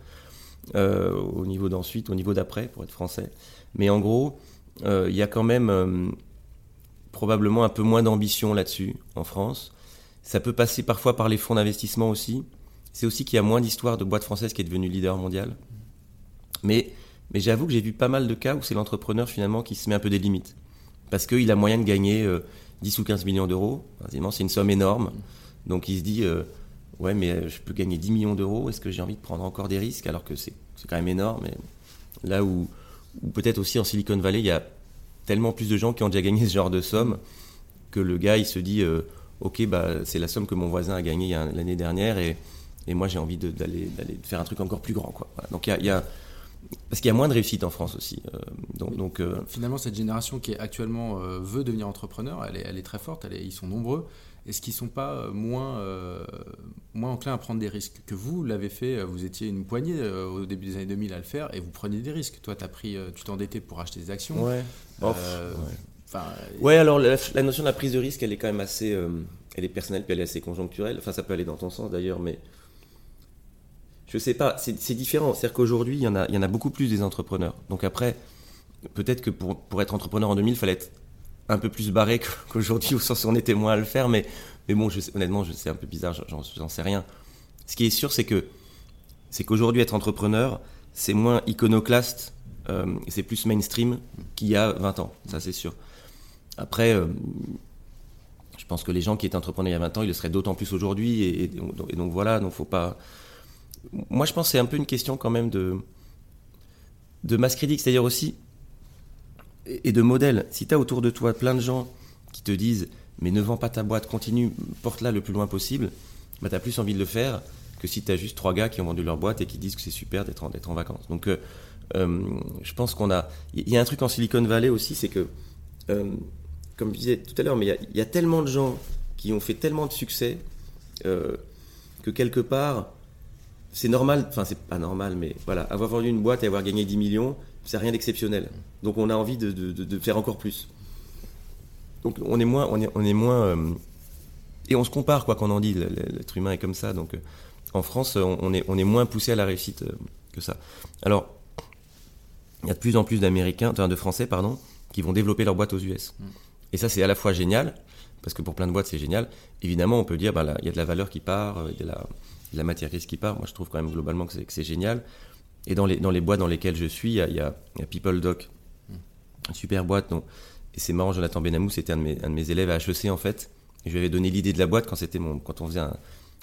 euh, au niveau d'ensuite, au niveau d'après, pour être français. Mais en gros, euh, il y a quand même euh, probablement un peu moins d'ambition là-dessus en France. Ça peut passer parfois par les fonds d'investissement aussi. C'est aussi qu'il y a moins d'histoires de boîtes françaises qui est devenue leader mondial. Mais, mais j'avoue que j'ai vu pas mal de cas où c'est l'entrepreneur finalement qui se met un peu des limites. Parce qu'il a moyen de gagner 10 ou 15 millions d'euros. C'est une somme énorme. Donc il se dit, euh, ouais, mais euh, je peux gagner 10 millions d'euros, est-ce que j'ai envie de prendre encore des risques? Alors que c'est quand même énorme et Là où, peut-être aussi en Silicon Valley, il y a tellement plus de gens qui ont déjà gagné ce genre de somme que le gars, il se dit, euh, ok, bah, c'est la somme que mon voisin a gagnée l'année dernière et, et moi j'ai envie d'aller faire un truc encore plus grand. Quoi. Donc il y a, parce qu'il y a moins de réussite en France aussi. donc, donc Finalement, cette génération qui est actuellement veut devenir entrepreneur, elle est, elle est très forte, elle ils sont nombreux est-ce qu'ils ne sont pas euh, moins, euh, moins enclins à prendre des risques Que vous l'avez fait, euh, vous étiez une poignée au début des années 2000 à le faire et vous preniez des risques. Toi, as pris, tu t'es endetté pour acheter des actions. Ouais. ouais. Alors la, notion de la prise de risque, elle est quand même assez. elle est personnelle puis elle est assez conjoncturelle. Enfin, ça peut aller dans ton sens d'ailleurs, mais. Je sais pas, c'est différent. C'est-à-dire qu'aujourd'hui, il y, en a, il y en a beaucoup plus des entrepreneurs. Donc après, peut-être que pour, pour être entrepreneur en 2000, il fallait être un peu plus barré qu'aujourd'hui, au sens où on était moins à le faire, mais, mais bon, je honnêtement, c'est un peu bizarre, j'en sais rien. Ce qui est sûr, c'est que c'est qu'aujourd'hui, être entrepreneur, c'est moins iconoclaste, euh, c'est plus mainstream qu'il y a 20 ans, ça c'est sûr. Après, euh, je pense que les gens qui étaient entrepreneurs il y a 20 ans, ils le seraient d'autant plus aujourd'hui, et, donc voilà, donc faut pas. Moi, je pense que c'est un peu une question quand même de, de masse critique, c'est-à-dire aussi, et de modèles. Si tu as autour de toi plein de gens qui te disent mais ne vends pas ta boîte, continue, porte-la le plus loin possible, bah, tu as plus envie de le faire que si tu as juste trois gars qui ont vendu leur boîte et qui disent que c'est super d'être en, en vacances. Donc euh, euh, je pense qu'on a... Il y a un truc en Silicon Valley aussi, c'est que, comme je disais tout à l'heure, mais il y, a tellement de gens qui ont fait tellement de succès que quelque part, c'est normal, enfin c'est pas normal, mais voilà, avoir vendu une boîte et avoir gagné 10 millions, c'est rien d'exceptionnel. Donc on a envie de, faire encore plus. Donc on est moins, on est, moins, euh, et on se compare quoi qu'on en dit. L'être humain est comme ça. Donc euh, en France, on est, moins poussé à la réussite euh, que ça. Alors il y a de plus en plus d'Américains, de Français pardon, qui vont développer leur boîte aux US. Mm. Et ça c'est à la fois génial parce que pour plein de boîtes c'est génial. Évidemment on peut dire bah il y a de la valeur qui part, il y a de la, matière grise qui part. Moi je trouve quand même globalement que c'est génial. Et dans les, dans les boîtes dans lesquelles je suis, il y a, y a, People Doc, une super boîte. Et c'est marrant, Jonathan Benamou, c'était un, de mes, un de mes élèves à HEC en fait. Et je lui avais donné l'idée de la boîte quand, c'était mon, quand on faisait un,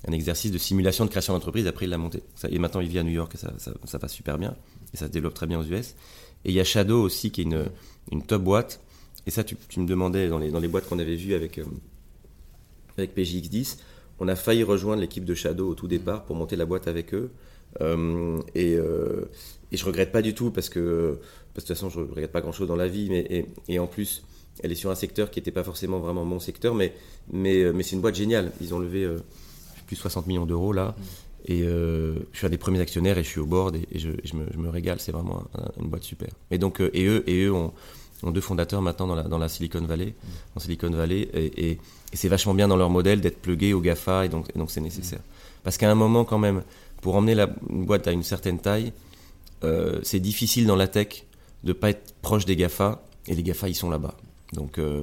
un exercice de simulation de création d'entreprise. Après, il l'a monté. Et maintenant, il vit à New York et ça, ça, ça, va super bien. Et ça se développe très bien aux US. Et il y a Shadow aussi, qui est une, une top boîte. Et ça, tu, tu me demandais dans les, dans les boîtes qu'on avait vues avec, euh, avec PJX10. On a failli rejoindre l'équipe de Shadow au tout départ pour monter la boîte avec eux. et, et je regrette pas du tout parce que, parce que de toute façon, je regrette pas grand chose dans la vie, mais, et, et en plus, elle est sur un secteur qui n'était pas forcément vraiment mon secteur, mais, mais, mais c'est une boîte géniale. Ils ont levé plus de 60 millions d'euros là. Et euh, je suis un des premiers actionnaires et je suis au board et, je, je, me, je, me, régale. C'est vraiment une boîte super. Et donc, euh, et eux, et eux ont, ont, deux fondateurs maintenant dans la, dans la Silicon Valley, en Silicon Valley, et, et, et c'est vachement bien dans leur modèle d'être plugué au Gafa, et donc, donc c'est nécessaire. Parce qu'à un moment, quand même, pour emmener la, une boîte à une certaine taille, euh, c'est difficile dans la tech de pas être proche des Gafa, et les Gafa, ils sont là-bas. Donc, euh,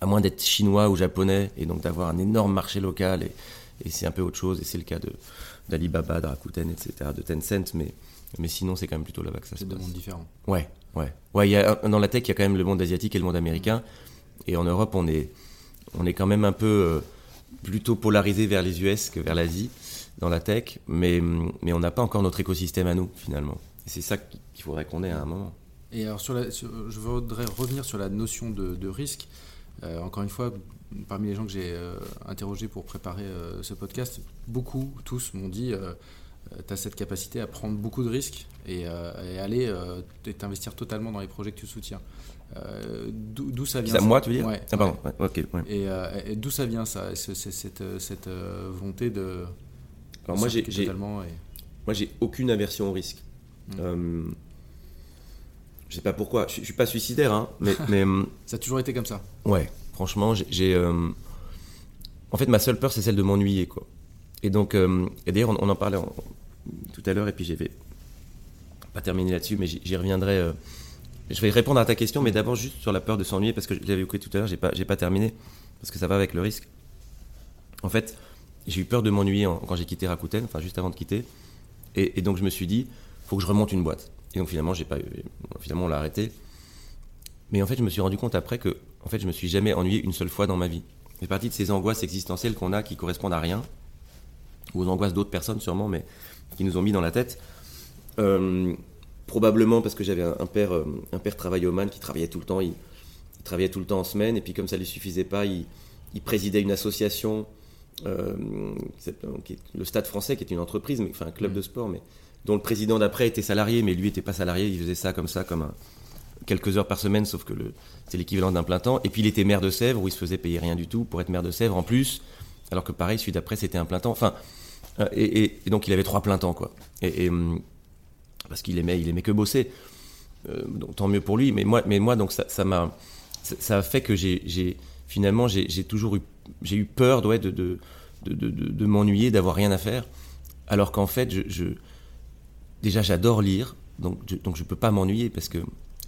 à moins d'être chinois ou japonais, et donc d'avoir un énorme marché local et c'est un peu autre chose, et c'est le cas d'Alibaba, de, Rakuten, etc., de Tencent, mais, mais sinon c'est quand même plutôt là-bas que ça se passe. C'est deux mondes différents. Ouais, ouais. ouais y a, dans la tech, il y a quand même le monde asiatique et le monde américain, et en Europe, on est, on est quand même un peu euh, plutôt polarisé vers les US que vers l'Asie dans la tech, mais, mais on n'a pas encore notre écosystème à nous, finalement. Et c'est ça qu'il faudrait qu'on ait à un moment. Et alors, sur je voudrais revenir sur la notion de, risque. Euh, encore une fois, parmi les gens que j'ai euh, interrogés pour préparer ce podcast, beaucoup, tous m'ont dit tu as cette capacité à prendre beaucoup de risques et, et aller t'investir totalement dans les projets que tu soutiens. d'où ça vient ça, Moi, tu veux dire ouais, ah, pardon. Et, d'où ça vient ça C'est cette, cette volonté de. Alors moi, j'ai, moi, j'ai aucune aversion au risque. Mmh. Je sais pas pourquoi, je, je suis pas suicidaire, hein, mais, mais. ça a toujours été comme ça. Ouais, franchement, j'ai. Euh, en fait, ma seule peur, c'est celle de m'ennuyer, quoi. Et donc, euh, et d'ailleurs, on, en parlait tout à l'heure, et puis j'avais pas terminé là-dessus, mais j'y reviendrai. Euh, je vais répondre à ta question, mais d'abord juste sur la peur de s'ennuyer, parce que je l'avais écouté tout à l'heure, j'ai pas, pas terminé, parce que ça va avec le risque. En fait, j'ai eu peur de m'ennuyer quand j'ai quitté Rakuten, enfin juste avant de quitter, et, donc je me suis dit, faut que je remonte une boîte. Et donc finalement, j'ai pas, finalement on l'a arrêté. Mais en fait, je me suis rendu compte après que, en fait, je me suis jamais ennuyé une seule fois dans ma vie. C'est partie de ces angoisses existentielles qu'on a qui correspondent à rien, ou aux angoisses d'autres personnes sûrement, mais qui nous ont mis dans la tête. Euh, probablement parce que j'avais un, père, euh, un père travaillomane qui travaillait tout le temps. Il, travaillait tout le temps en semaine, et puis comme ça ne lui suffisait pas, il, présidait une association, euh, le Stade Français, qui est une entreprise, mais, enfin un club mmh. de sport, mais dont le président d'après était salarié, mais lui n'était pas salarié, il faisait ça comme ça, comme quelques heures par semaine, sauf que c'est l'équivalent d'un plein temps. Et puis il était maire de Sèvres, où il se faisait payer rien du tout pour être maire de Sèvres en plus, alors que pareil, celui d'après, c'était un plein temps. Enfin, euh, et, donc il avait trois plein temps, quoi. Et, hum, parce qu'il aimait, il aimait que bosser. Euh, donc tant mieux pour lui, mais moi, mais moi donc ça m'a, ça, a fait que j'ai, finalement, j'ai toujours eu, j'ai eu peur de, de, de, de m'ennuyer, d'avoir rien à faire, alors qu'en fait, je déjà j'adore lire, donc je, donc je peux pas m'ennuyer parce que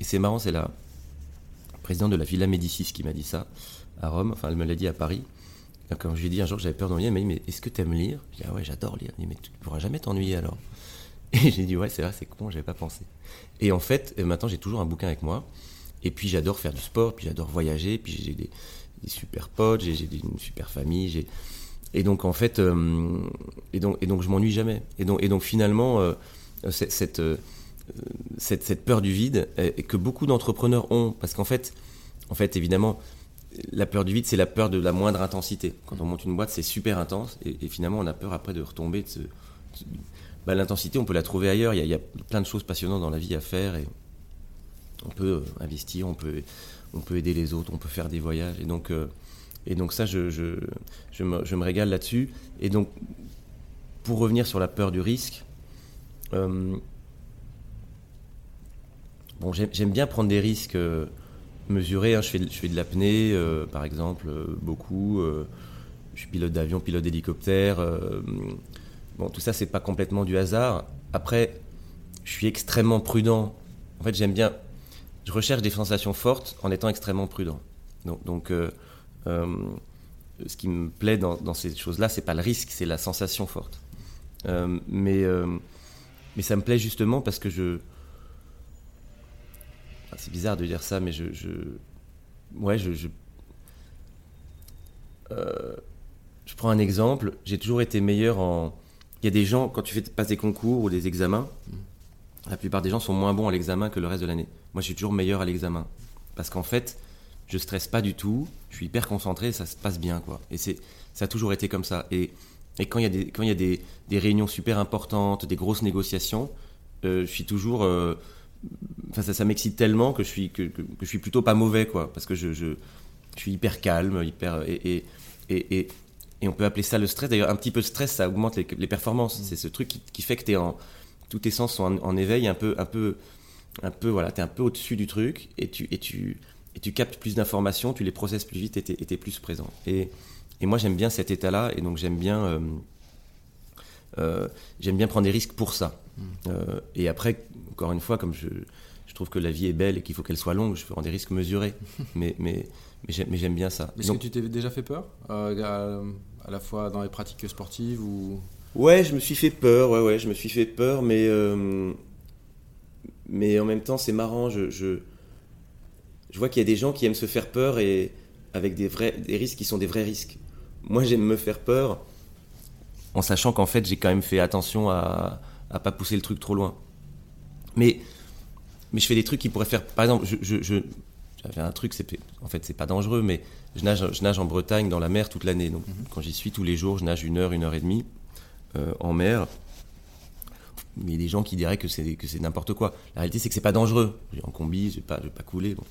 et c'est marrant, c'est la présidente de la Villa Médicis qui m'a dit ça à Rome, enfin elle me l'a dit à Paris. Quand je lui ai dit un jour que j'avais peur d'ennuyer, elle m'a dit mais est-ce que tu aimes lire? Je dit ah ouais j'adore lire. Elle dit mais tu pourras jamais t'ennuyer alors. Et j'ai dit ouais c'est vrai c'est con j'avais pas pensé. Et en fait euh, maintenant j'ai toujours un bouquin avec moi. Et puis j'adore faire du sport, puis j'adore voyager, puis j'ai des, super potes, j'ai une super famille, et donc en fait euh, et donc donc je m'ennuie jamais. Et donc donc finalement euh, euh, cette, euh, peur du vide que beaucoup d'entrepreneurs ont. Parce qu'en fait, en fait, évidemment, la peur du vide, c'est la peur de la moindre intensité. Quand on monte une boîte, c'est super intense et, finalement, on a peur après de retomber de. Bah, L'intensité, on peut la trouver ailleurs. Il y, a, plein de choses passionnantes dans la vie à faire et on peut euh, investir, on peut, aider les autres, on peut faire des voyages. Et donc, donc ça, je, me, régale là-dessus. Et donc, pour revenir sur la peur du risque, euh, bon, j'aime bien prendre des risques euh, mesurés. Hein. Je, fais, je fais de l'apnée, euh, par exemple, beaucoup. je suis pilote d'avion, pilote d'hélicoptère. bon, tout ça, c'est pas complètement du hasard. Après, je suis extrêmement prudent. En fait, j'aime bien. Je recherche des sensations fortes en étant extrêmement prudent. Donc, donc ce qui me plaît dans, dans ces choses-là, c'est pas le risque, c'est la sensation forte. mais mais ça me plaît justement parce que je. C'est bizarre de dire ça, mais je. Ouais, je. Je... Euh, je prends un exemple. J'ai toujours été meilleur en. Il y a des gens, quand tu fais, passes des concours ou des examens, la plupart des gens sont moins bons à l'examen que le reste de l'année. Moi, je suis toujours meilleur à l'examen. Parce qu'en fait, je stresse pas du tout, je suis hyper concentré, ça se passe bien, quoi. Et c'est, ça a toujours été comme ça. Et, et quand il y a, des, quand y a des, des, réunions super importantes, des grosses négociations, euh, je suis toujours. Euh, enfin, ça, ça m'excite tellement que je, suis, que, que, je suis plutôt pas mauvais, quoi. Parce que je, je, je suis hyper calme, hyper. Et, et, et, et, on peut appeler ça le stress. D'ailleurs, un petit peu de stress, ça augmente les, les performances. Mmh. C'est ce truc qui, qui fait que es en. Tous tes sens sont en, en, éveil, un peu. Un peu, un peu voilà, tu es un peu au-dessus du truc et tu. Et tu et tu captes plus d'informations, tu les processes plus vite et tu es, plus présent. Et, et moi, j'aime bien cet état-là, et donc j'aime bien, euh, euh, j'aime bien prendre des risques pour ça. Mm. Euh, et après, encore une fois, comme je, je trouve que la vie est belle et qu'il faut qu'elle soit longue, je prends des risques mesurés. mais mais, mais j'aime bien ça. Est-ce que tu t'es déjà fait peur à, à, la fois dans les pratiques sportives ou? Ouais, je me suis fait peur, ouais, ouais, je me suis fait peur, mais, mais en même temps, c'est marrant, je, je je vois qu'il y a des gens qui aiment se faire peur et avec des, vrais, des risques qui sont des vrais risques. Moi, j'aime me faire peur en sachant qu'en fait, j'ai quand même fait attention à ne pas pousser le truc trop loin. Mais, mais je fais des trucs qui pourraient faire. Par exemple, je, je, j'avais un truc, c'est, en fait, c'est pas dangereux, mais je nage, je nage en Bretagne dans la mer toute l'année. Donc, mhm. quand j'y suis tous les jours, je nage une heure, une heure et demie euh, en mer. Mais il y a des gens qui diraient que c'est, que c'est n'importe quoi. La réalité, c'est que c'est pas dangereux. En combi, je vais pas, je vais pas couler. Bon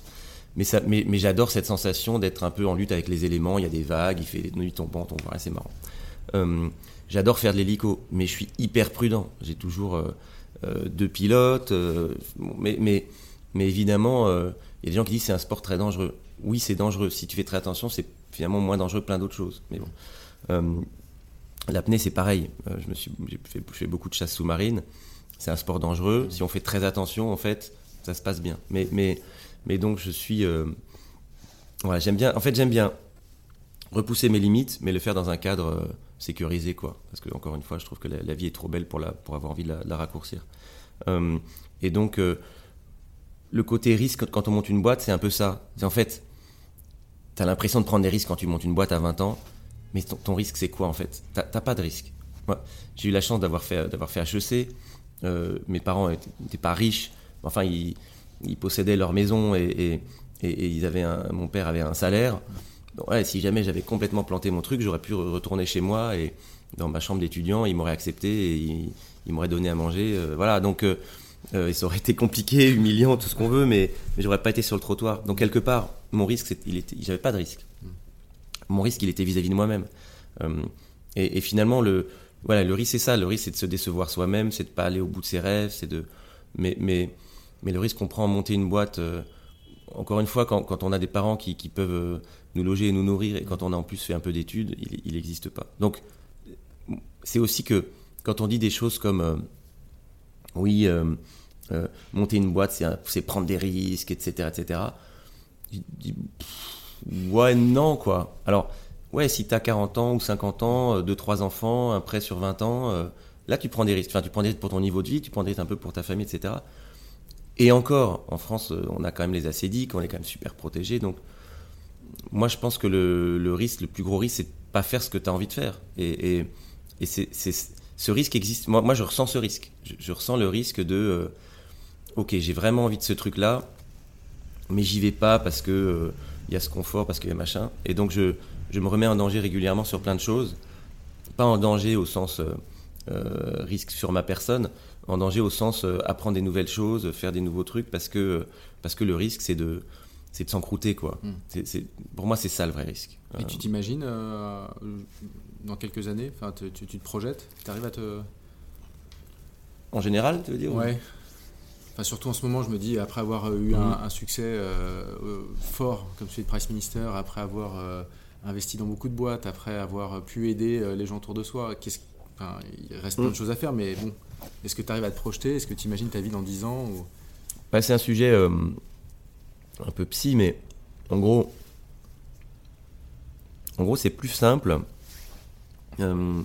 mais, ça, mais, mais j'adore cette sensation d'être un peu en lutte avec les éléments. Il y a des vagues, il fait des nuits tombantes, on voit, c'est marrant. Euh, j'adore faire de l'hélico, mais je suis hyper prudent. J'ai toujours euh, euh, deux pilotes, mais, mais, mais évidemment, il y a des gens qui disent c'est un sport très dangereux. Oui, c'est dangereux. Si tu fais très attention, c'est finalement moins dangereux que plein d'autres choses. Mais bon. L'apnée, c'est pareil. je me suis, fait, fait, beaucoup de chasse sous-marine. C'est un sport dangereux. Si on fait très attention, en fait, ça se passe bien. Mais, mais mais donc je suis. Euh, voilà, j'aime bien. En fait, j'aime bien repousser mes limites, mais le faire dans un cadre euh, sécurisé, quoi. Parce que, encore une fois, je trouve que la, vie est trop belle pour, la, pour avoir envie de la, raccourcir. Euh, et donc, le côté risque quand on monte une boîte, c'est un peu ça. C'est en fait, tu as l'impression de prendre des risques quand tu montes une boîte à 20 ans, mais ton, risque, c'est quoi en fait? T'as pas de risque. Moi, j'ai eu la chance d'avoir fait, fait HEC. mes parents n'étaient pas riches. Enfin, ils ils possédaient leur maison et, ils avaient mon père avait un salaire. Ouais, si jamais j'avais complètement planté mon truc, j'aurais pu retourner chez moi et dans ma chambre d'étudiant, ils m'auraient accepté et ils, m'auraient donné à manger. Euh, voilà, donc euh, euh, ça aurait été compliqué, humiliant, tout ce qu'on veut, mais, j'aurais pas été sur le trottoir. Donc quelque part, mon risque, il était, j'avais pas de risque. Mon risque, il était vis-à-vis de moi-même. Et, finalement, le, voilà, le risque, c'est ça. Le risque, c'est de se décevoir soi-même, c'est de pas aller au bout de ses rêves, c'est de, mais, mais mais le risque qu'on prend à monter une boîte, euh, encore une fois, quand, on a des parents qui, peuvent euh, nous loger et nous nourrir, et quand on a en plus fait un peu d'études, il n'existe pas. Donc, c'est aussi que quand on dit des choses comme euh, oui, monter une boîte, c'est prendre des risques, etc., etc., je dis, ouais, non, quoi. Alors, ouais, si tu as 40 ans ou 50 ans, 2-3 enfants, un prêt sur 20 ans, là, tu prends des risques. Enfin, tu prends des risques pour ton niveau de vie, tu prends des risques un peu pour ta famille, etc. Et encore, en France, euh, on a quand même les acédiques, on est quand même super protégés. Donc, moi, je pense que le, risque, le plus gros risque, c'est de pas faire ce que tu as envie de faire. Et, c'est, ce risque existe. Moi, je ressens ce risque. Je, ressens le risque de, euh, ok, j'ai vraiment envie de ce truc-là, mais j'y vais pas parce que euh, il y a ce confort, parce a machin. Et donc, je, je, me remets en danger régulièrement sur plein de choses. Pas en danger au sens risque sur ma personne, en danger au sens euh, apprendre des nouvelles choses, faire des nouveaux trucs, parce que, parce que le risque, c'est de, c'est de s'encrouter, quoi. Hmm. Pour moi, c'est ça le vrai risque. Et tu t'imagines euh, dans quelques années enfin, tu, tu, te projettes Tu arrives à te. En général, tu veux dire Ouais. Enfin, surtout en ce moment, je me dis, après avoir eu un, hmm. succès euh, fort comme celui de Price Minister, après avoir investi dans beaucoup de boîtes, après avoir pu aider les gens autour de soi, qu'est-ce, enfin, il reste plein de hmm. choses à faire, mais bon, est-ce que tu arrives à te projeter? Est-ce que tu imagines ta vie dans 10 ans ou... Bah, c'est un sujet euh, un peu psy, mais en gros, en gros, c'est plus simple euh,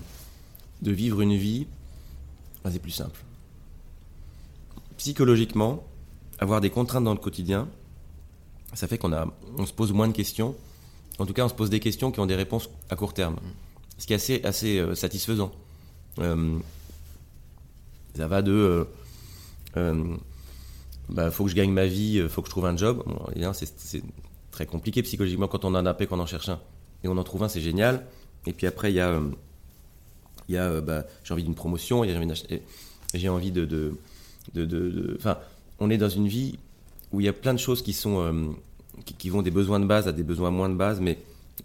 de vivre une vie. c'est plus simple. Psychologiquement, avoir des contraintes dans le quotidien, ça fait qu'on a, on se pose moins de questions. En tout cas, on se pose des questions qui ont des réponses à court terme, ce qui est assez, assez euh, satisfaisant. Ça va de. Euh, euh, bah, faut que je gagne ma vie, euh, faut que je trouve un job. C'est très compliqué psychologiquement quand on en a paix, qu'on en cherche un. Et on en trouve un, c'est génial. Et puis après, il y a, bah, j'ai envie d'une promotion, j'ai envie de, de, on est dans une vie où il y a plein de choses qui sont qui, vont des besoins de base à des besoins moins de base, mais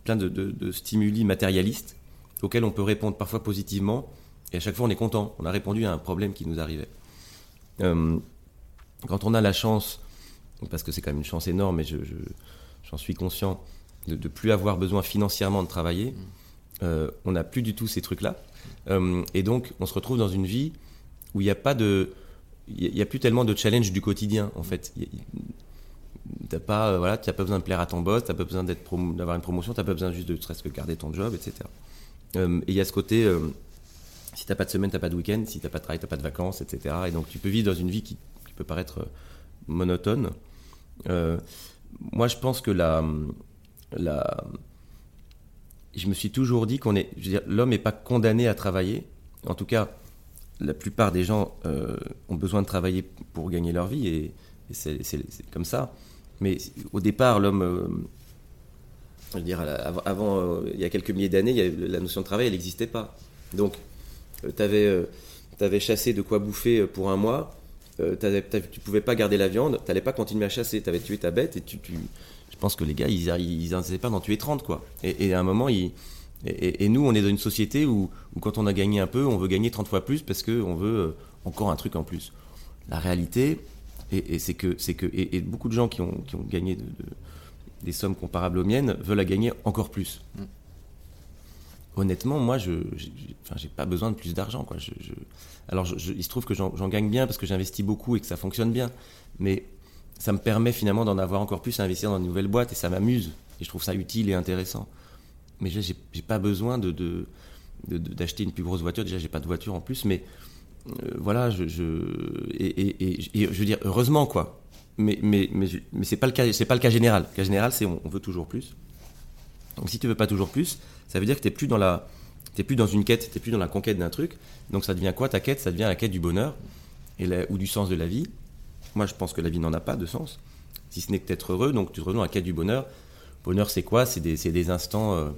plein de, stimuli matérialistes auxquels on peut répondre parfois positivement. Et à chaque fois, on est content. On a répondu à un problème qui nous arrivait. Euh, quand on a la chance, parce que c'est quand même une chance énorme, et j'en je, j'en suis conscient, de ne plus avoir besoin financièrement de travailler, euh, on n'a plus du tout ces trucs-là. Euh, et donc, on se retrouve dans une vie où il n'y a pas de. Il n'y a plus tellement de challenge du quotidien, en fait. T'as pas, voilà, pas besoin de plaire à ton boss, t'as pas besoin d'avoir une promotion, t'as pas besoin juste de presque garder ton job, etc. et il y a ce côté, t'as pas de semaine, t'as pas de week-end, si t'as pas de travail, t'as pas de vacances, etc. Et donc tu peux vivre dans une vie qui, peut paraître euh, monotone. Euh, moi, je pense que la, la, je me suis toujours dit qu'on est, l'homme n'est pas condamné à travailler. En tout cas, la plupart des gens euh, ont besoin de travailler pour gagner leur vie et, c'est comme ça. Mais au départ, l'homme, je veux dire, avant, il y a quelques milliers d'années, la notion de travail, elle n'existait pas. Donc, t'avais euh, avais chassé de quoi bouffer euh, pour un mois, tu pouvais pas garder la viande, t'allais pas continuer à chasser, t'avais tué ta bête et tu, je pense que les gars, ils n'essaient pas d'en tuer 30 quoi. Et, à un moment, ils, et, nous, on est dans une société où, quand on a gagné un peu, on veut gagner 30 fois plus parce qu'on veut encore un truc en plus. La réalité, et, c'est que, c'est que et, beaucoup de gens qui ont, qui ont gagné de, des sommes comparables aux miennes veulent la gagner encore plus. Honnêtement, moi, je n'ai pas besoin de plus d'argent. Quoi. Je, alors, il se trouve que j'en gagne bien parce que j'investis beaucoup et que ça fonctionne bien. Mais ça me permet finalement d'en avoir encore plus à investir dans de nouvelles boîtes et ça m'amuse. Et je trouve ça utile et intéressant. Mais j'ai pas besoin de, d'acheter une plus grosse voiture. Déjà, j'ai pas de voiture en plus. Mais euh, voilà, je, et, je veux dire, heureusement, quoi. Mais, mais, mais, mais c'est pas, le cas, pas le cas général. Le cas général, c'est on, on veut toujours plus. Donc si tu veux pas toujours plus, ça veut dire que tu n'es plus dans la plus dans une quête, tu n'es plus dans la conquête d'un truc. Donc ça devient quoi ta quête? Ça devient la quête du bonheur et ou du sens de la vie. Moi, je pense que la vie n'en a pas de sens, si ce n'est que d'être heureux. Donc tu te retrouves dans la quête du bonheur. Bonheur, c'est quoi? C'est des, des, instants euh,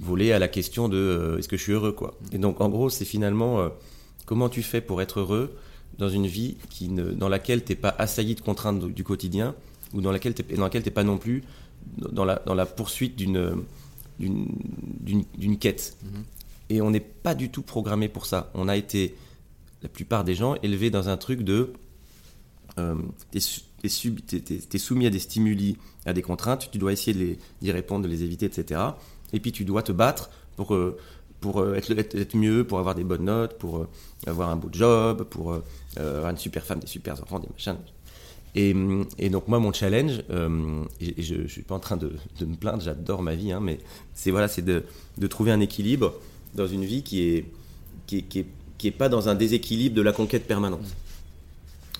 volés à la question de euh, est-ce que je suis heureux quoi? Et donc en gros, c'est finalement euh, comment tu fais pour être heureux dans une vie qui ne, dans laquelle tu n'es pas assailli de contraintes du quotidien ou dans laquelle tu n'es pas non plus dans la, dans la poursuite d'une d'une quête. Mhm. Et on n'est pas du tout programmé pour ça. On a été, la plupart des gens, élevés dans un truc de... Euh, tu es, soumis à des stimuli, à des contraintes, tu dois essayer d'y répondre, de les éviter, etc. Et puis tu dois te battre pour, euh, pour euh, être, être, mieux, pour avoir des bonnes notes, pour euh, avoir un beau job, pour avoir une super femme, des super enfants, des machins. Et, donc moi, mon challenge, euh, et, je ne suis pas en train de, me plaindre, j'adore ma vie, hein, mais c'est voilà, c'est de, trouver un équilibre dans une vie qui est qui est, pas dans un déséquilibre de la conquête permanente.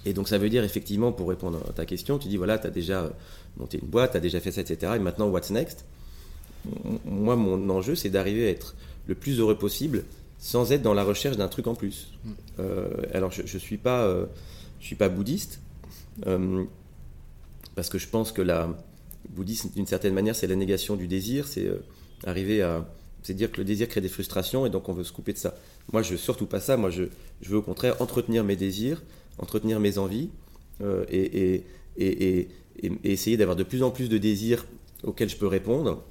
Et donc ça veut dire effectivement, pour répondre à ta question, tu dis voilà, tu as déjà monté une boîte, tu as déjà fait ça, etc. Et maintenant, what's next? Moi, mon enjeu, c'est d'arriver à être le plus heureux possible sans être dans la recherche d'un truc en plus. Mm. Euh, alors je ne suis, pas, euh, je suis pas bouddhiste, parce que je pense que la bouddhisme, d'une certaine manière, c'est la négation du désir, c'est euh, arriver à. C'est dire que le désir crée des frustrations et donc on veut se couper de ça. Moi, je veux surtout pas ça. Moi, je, je veux au contraire entretenir mes désirs, entretenir mes envies euh, et, essayer d'avoir de plus en plus de désirs auxquels je peux répondre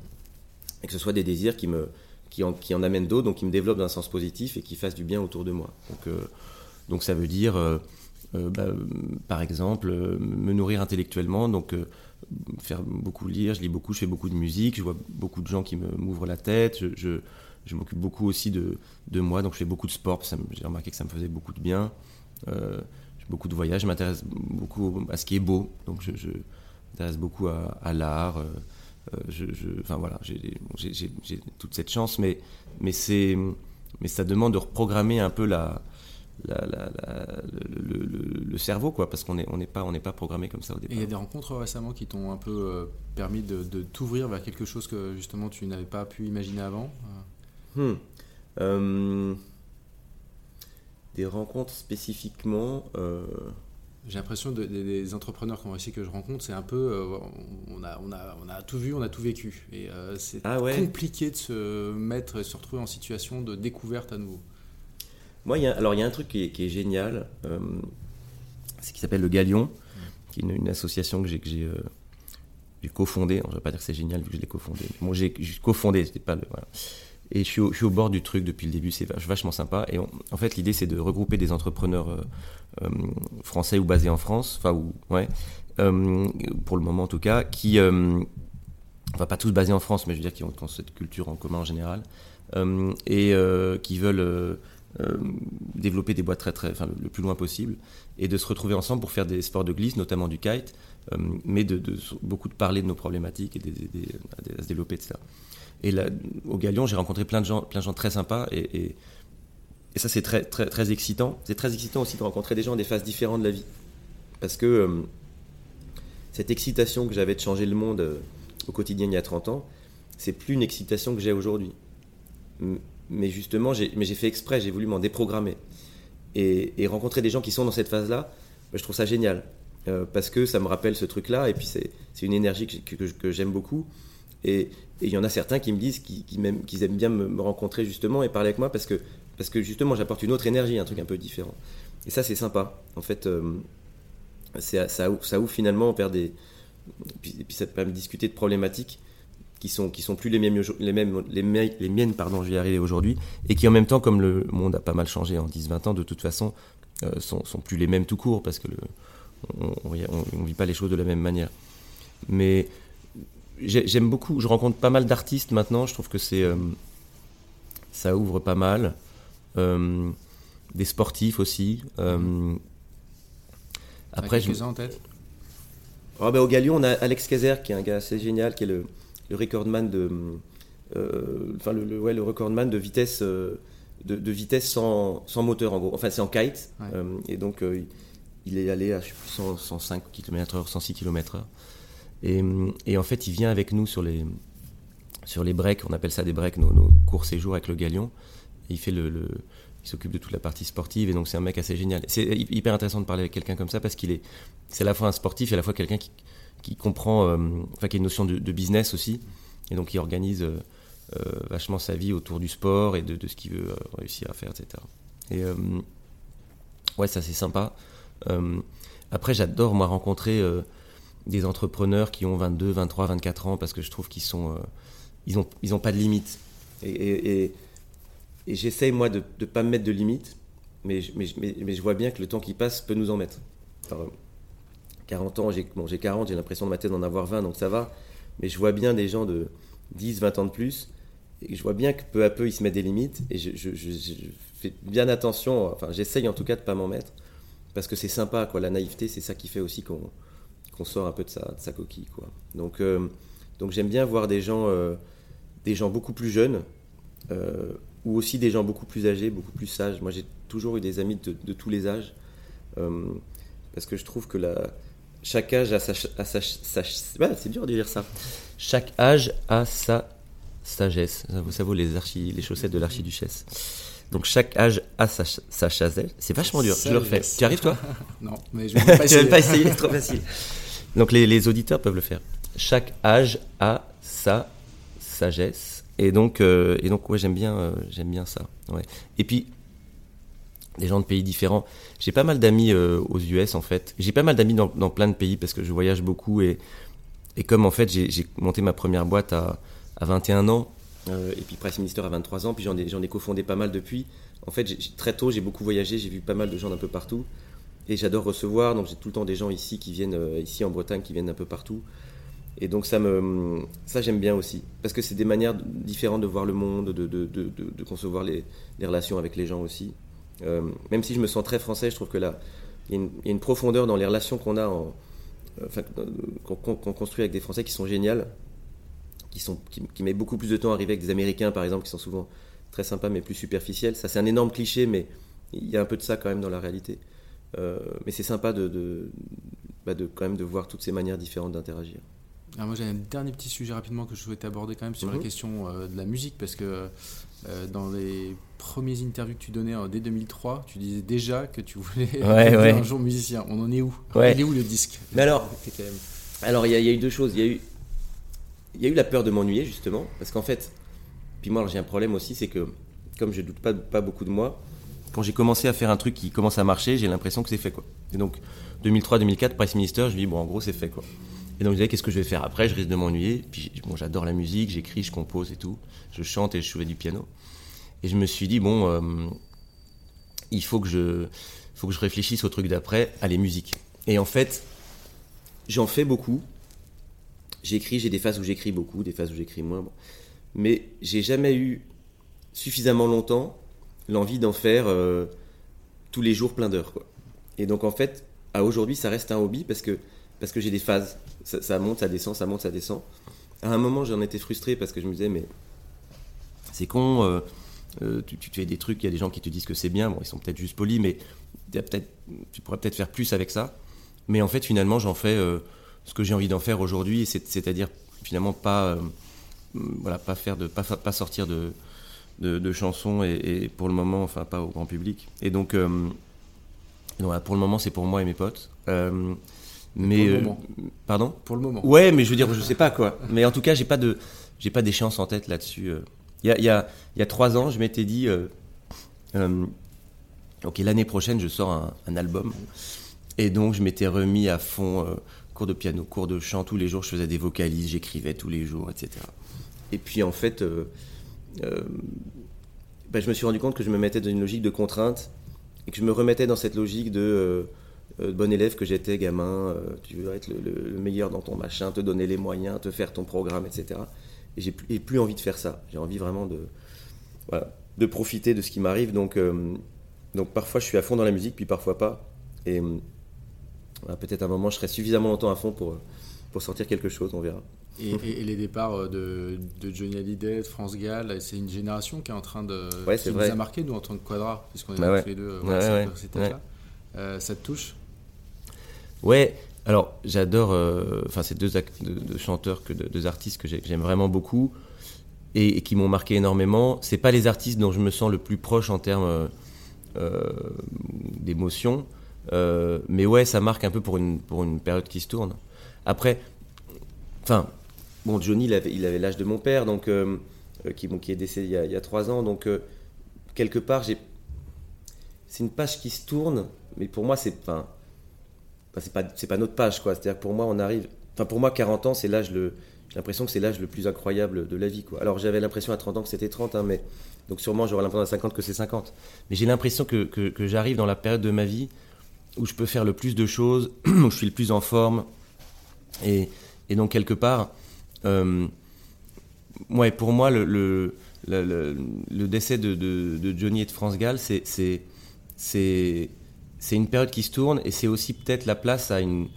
et que ce soit des désirs qui, me, qui, en, qui en amènent d'autres, donc qui me développent d'un sens positif et qui fassent du bien autour de moi. Donc, donc ça veut dire euh, bah, par exemple, euh, me nourrir intellectuellement, donc euh, faire beaucoup lire, je lis beaucoup, je fais beaucoup de musique, je vois beaucoup de gens qui m'ouvrent la tête, je, m'occupe beaucoup aussi de, de, moi, donc je fais beaucoup de sport, j'ai remarqué que ça me faisait beaucoup de bien. Euh, j'ai beaucoup de voyages, je m'intéresse beaucoup à ce qui est beau, donc je, m'intéresse beaucoup à, l'art. enfin voilà, j'ai toute cette chance, mais, mais, mais ça demande de reprogrammer un peu la, le, cerveau, quoi, parce qu'on n'est on n'est pas, on pas programmé comme ça au départ. Et il y a des rencontres récemment qui t'ont un peu euh, permis de, t'ouvrir vers quelque chose que justement tu n'avais pas pu imaginer avant hmm. euh, Des rencontres spécifiquement. Euh, J'ai l'impression des entrepreneurs réussi que je rencontre, c'est un peu. on, a, on, a, on a tout vu, on a tout vécu. Et c'est ah compliqué de se mettre, de se retrouver en situation de découverte à nouveau. Moi, alors il y a un truc qui est, génial, euh, c'est qui s'appelle le Galion, qui est une, association que j'ai euh, cofondée. Je ne vais pas dire que c'est génial vu que je l'ai cofondée. Bon, j'ai cofondé, c'était pas le. Et je suis, au, bord du truc depuis le début, c'est vachement sympa. Et en fait, l'idée, c'est de regrouper des entrepreneurs euh, euh, français ou basés en France, enfin, ou, ouais, pour le moment en tout cas, qui, enfin, pas tous basés en France, mais je veux dire qui qui ont cette culture en commun en général, et qui veulent euh, développer des boîtes très, très, enfin, le, plus loin possible, et de se retrouver ensemble pour faire des sports de glisse, notamment du kite, euh, mais de, beaucoup de parler de nos problématiques et d'aider à, se développer, etc. Et là, au Galion, j'ai rencontré plein de gens, plein de gens très sympas, et, ça c'est très, très, excitant. C'est très excitant aussi de rencontrer des gens des phases différentes de la vie, parce que euh, cette excitation que j'avais de changer le monde au quotidien il y a 30 ans, c'est plus une excitation que j'ai aujourd'hui mais justement, j'ai, fait exprès, j'ai voulu m'en déprogrammer. Et, rencontrer des gens qui sont dans cette phase-là, bah, je trouve ça génial. Euh, parce que ça me rappelle ce truc-là, et puis c'est, une énergie que, j'aime beaucoup. Et il y en a certains qui me disent qu'ils, aiment bien me, rencontrer justement et parler avec moi parce que, parce que justement j'apporte une autre énergie, un truc un peu différent. Et ça c'est sympa. En fait, euh, ça, ça ouvre finalement vers des... Et puis, ça permet de discuter de problématiques qui sont qui sont plus les mêmes les mêmes les, les miennes pardon je vais y arriver aujourd'hui et qui en même temps comme le monde a pas mal changé en 10-20 ans de toute façon euh, sont, sont plus les mêmes tout court parce que le, on, ne vit pas les choses de la même manière. Mais j'aime beaucoup je rencontre pas mal d'artistes maintenant je trouve que c'est euh, ça ouvre pas mal euh, des sportifs aussi après je en tête? Oh, ben, au Galion on a Alex Kazer qui est un gars assez génial qui est le le recordman de, euh, enfin le, ouais, le recordman de vitesse, euh, de, vitesse sans, sans, moteur en gros. Enfin c'est en kite euh, et donc il est allé à je sais plus, 105 km/h, 106 km/h. Et, et, en fait il vient avec nous sur les sur les breaks, on appelle ça des breaks, nos, nos courts séjours avec le galion. Et il fait le, il s'occupe de toute la partie sportive et donc c'est un mec assez génial. C'est hyper intéressant de parler avec quelqu'un comme ça parce qu'il est, c'est à la fois un sportif et à la fois quelqu'un qui, qui comprend, euh, enfin qui a une notion de, business aussi, et donc qui organise euh, euh, vachement sa vie autour du sport et de, ce qu'il veut réussir à faire, etc. Et ouais, ça c'est sympa. après, j'adore moi rencontrer des entrepreneurs qui ont 22, 23, 24 ans parce que je trouve qu'ils sont, ils ont, ils ont pas de limite. Et, et, j'essaye moi de ne pas me mettre de limite, mais, mais, mais, je vois bien que le temps qui passe peut nous en mettre. 40 ans, j'ai bon, 40, j'ai l'impression de ma tête d'en avoir 20, donc ça va. Mais je vois bien des gens de 10, 20 ans de plus, et je vois bien que peu à peu, ils se mettent des limites, et je, fais bien attention, enfin j'essaye en tout cas de ne pas m'en mettre, parce que c'est sympa, quoi. La naïveté, c'est ça qui fait aussi qu'on sort un peu de sa, de sa coquille, quoi. Donc, euh, donc j'aime bien voir des gens, euh, des gens beaucoup plus jeunes, euh, ou aussi des gens beaucoup plus âgés, beaucoup plus sages. Moi, j'ai toujours eu des amis de, de tous les âges, parce que je trouve que la chaque âge a sa, c'est dur de dire ça. Chaque âge a sa sagesse. Ça vaut, les archi, les chaussettes de l'archiduchesse. Donc chaque âge a sa, sa C'est vachement dur. Je le refais. Tu arrives toi? Non, mais je vais pas essayer. pas essayer, c'est trop facile. Donc les, les, auditeurs peuvent le faire. Chaque âge a sa sagesse. Et donc, euh, et donc ouais, j'aime bien, euh, j'aime bien ça. Ouais. Et puis des gens de pays différents. J'ai pas mal d'amis euh, aux US en fait. J'ai pas mal d'amis dans, plein de pays parce que je voyage beaucoup et, comme en fait j'ai monté ma première boîte à, à 21 ans euh, et puis Price Minister à 23 ans, puis j'en ai, ai cofondé pas mal depuis. En fait, très tôt j'ai beaucoup voyagé, j'ai vu pas mal de gens d'un peu partout et j'adore recevoir. Donc j'ai tout le temps des gens ici qui viennent euh, ici en Bretagne qui viennent d'un peu partout. Et donc ça me ça j'aime bien aussi parce que c'est des manières différentes de voir le monde, de, concevoir les relations avec les gens aussi. Euh, même si je me sens très français, je trouve que là, il y, a une profondeur dans les relations qu'on a, en, enfin, qu'on construit avec des Français qui sont géniales, qui, sont, qui, mettent beaucoup plus de temps à arriver avec des Américains, par exemple, qui sont souvent très sympas mais plus superficiels. Ça, c'est un énorme cliché, mais il y a un peu de ça quand même dans la réalité. Euh, mais c'est sympa de, de, bah de, quand même de voir toutes ces manières différentes d'interagir. Alors moi j'ai un dernier petit sujet rapidement que je souhaitais aborder quand même sur la mhm. question euh, de la musique parce que dans les premiers interviews que tu donnais dès 2003, tu disais déjà que tu voulais être un jour musicien. On en est où? Il est où le disque? Mais alors, alors il y, a eu deux choses. Il y a eu, il y a eu la peur de m'ennuyer justement, parce qu'en fait, puis moi j'ai un problème aussi, c'est que comme je doute pas, pas beaucoup de moi, quand j'ai commencé à faire un truc qui commence à marcher, j'ai l'impression que c'est fait quoi. Et donc 2003-2004, Price Minister, je dis bon en gros c'est fait quoi. Et donc je disais qu'est-ce que je vais faire après, je risque de m'ennuyer. Puis bon j'adore la musique, j'écris, je compose et tout, je chante et je jouais du piano. Et je me suis dit bon euh, il faut que je faut que je réfléchisse au truc d'après, à les musiques. Et en fait j'en fais beaucoup. J'écris, j'ai des phases où j'écris beaucoup, des phases où j'écris moins. Mais j'ai jamais eu suffisamment longtemps l'envie d'en faire euh, tous les jours plein d'heures. Et donc en fait, à aujourd'hui, ça reste un hobby parce que, parce que j'ai des phases. Ça, monte, ça descend, ça monte, ça descend. À un moment, j'en étais frustré parce que je me disais, mais c'est con, euh, euh, tu, tu, fais des trucs, il y a des gens qui te disent que c'est bien, ils sont peut-être juste polis, mais tu pourrais peut-être faire plus avec ça. Mais en fait, finalement, j'en fais ce que j'ai envie d'en faire aujourd'hui, c'est-à-dire finalement pas, voilà, pas, faire de, pas, sortir de, de, chansons et, pour le moment, enfin pas au grand public. Et donc, euh, pour le moment, c'est pour moi et mes potes. Euh, mais pour le moment. Euh, pardon Pour le moment. Ouais, mais je veux dire, je sais pas quoi. Mais en tout cas, j'ai pas de, j'ai pas d'échéance en tête là-dessus. Il y a, y, a, y a trois ans, je m'étais dit, ok, l'année prochaine, je sors un, un, album. Et donc, je m'étais remis à fond cours de piano, cours de chant tous les jours. Je faisais des vocalises, j'écrivais tous les jours, etc. Et puis, en fait euh, ben, je me suis rendu compte que je me mettais dans une logique de contrainte et que je me remettais dans cette logique de, euh, euh, bon élève que j'étais gamin, tu veux être le, meilleur dans ton machin, te donner les moyens, te faire ton programme, etc. Et j'ai plus, plus envie de faire ça. J'ai envie vraiment de, de profiter de ce qui m'arrive. Donc, donc parfois je suis à fond dans la musique, puis parfois pas. Et peut-être à un moment je serai suffisamment longtemps à fond pour, pour sortir quelque chose, on verra. Et, les départs euh, de, de, Johnny Hallyday, de France Gall, c'est une génération qui est en train de. qui nous a marqué, nous, en tant que Quadra, puisqu'on est bah tous les deux. Ouais, là euh, ça te touche? Ouais, alors j'adore. Euh, enfin, c'est deux, chanteurs, deux artistes que j'aime vraiment beaucoup et, qui m'ont marqué énormément. C'est pas les artistes dont je me sens le plus proche en termes d'émotion. mais ouais, ça marque un peu pour une, pour une période qui se tourne. Après, enfin, Bon, Johnny, il avait l'âge de mon père, donc euh, euh, qui, est décédé il y a, trois ans. Donc, euh, quelque part. C'est une page qui se tourne, mais pour moi, c'est. Enfin, c'est pas, pas notre page, quoi. C'est-à-dire, pour moi, on arrive. Enfin, pour moi, 40 ans, c'est l'âge le. J'ai l'impression que c'est l'âge le plus incroyable de la vie, quoi. Alors, j'avais l'impression à 30 ans que c'était 30, hein, mais. Donc, sûrement, j'aurais l'impression à 50 que c'est 50. Mais j'ai l'impression que, que j'arrive dans la période de ma vie où je peux faire le plus de choses, où je suis le plus en forme. Et, et donc, quelque part euh, ouais, pour moi, le, le, le, décès de, de, Johnny et de France Gall, c'est une période qui se tourne et c'est aussi peut-être la place à une.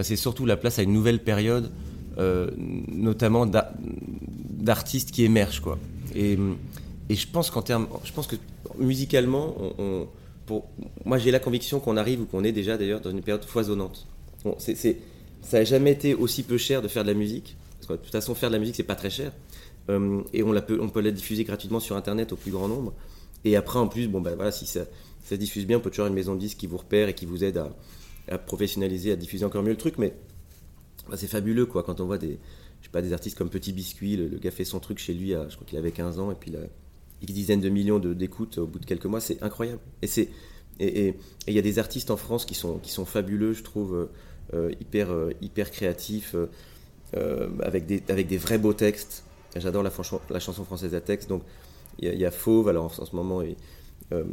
C'est surtout la place à une nouvelle période, euh, notamment d'artistes qui émergent, quoi. Et, et je pense qu'en termes. Je pense que musicalement, on, pour, moi j'ai la conviction qu'on arrive ou qu'on est déjà d'ailleurs dans une période foisonnante. Bon, c'est ça n'a jamais été aussi peu cher de faire de la musique. Parce de toute façon, faire de la musique, c'est pas très cher. Euh, et on, la peut, on peut la diffuser gratuitement sur Internet au plus grand nombre. Et après, en plus, bon, ben voilà, si ça, diffuse bien, on peut toujours avoir une maison de disques qui vous repère et qui vous aide à, professionnaliser, à diffuser encore mieux le truc. Mais bah, c'est fabuleux, quoi, quand on voit des, je sais pas, des artistes comme Petit Biscuit, le, gars fait son truc chez lui, je crois qu'il avait 15 ans, et puis il a X dizaines de millions d'écoutes au bout de quelques mois, c'est incroyable. Et c'est et il y a des artistes en France qui sont, qui sont fabuleux, je trouve, euh, euh, hyper, hyper créatifs. Euh, avec, des, avec des vrais beaux textes. J'adore la, la, chanson française à texte. Donc il y, a Fauve, alors en, ce moment, euh,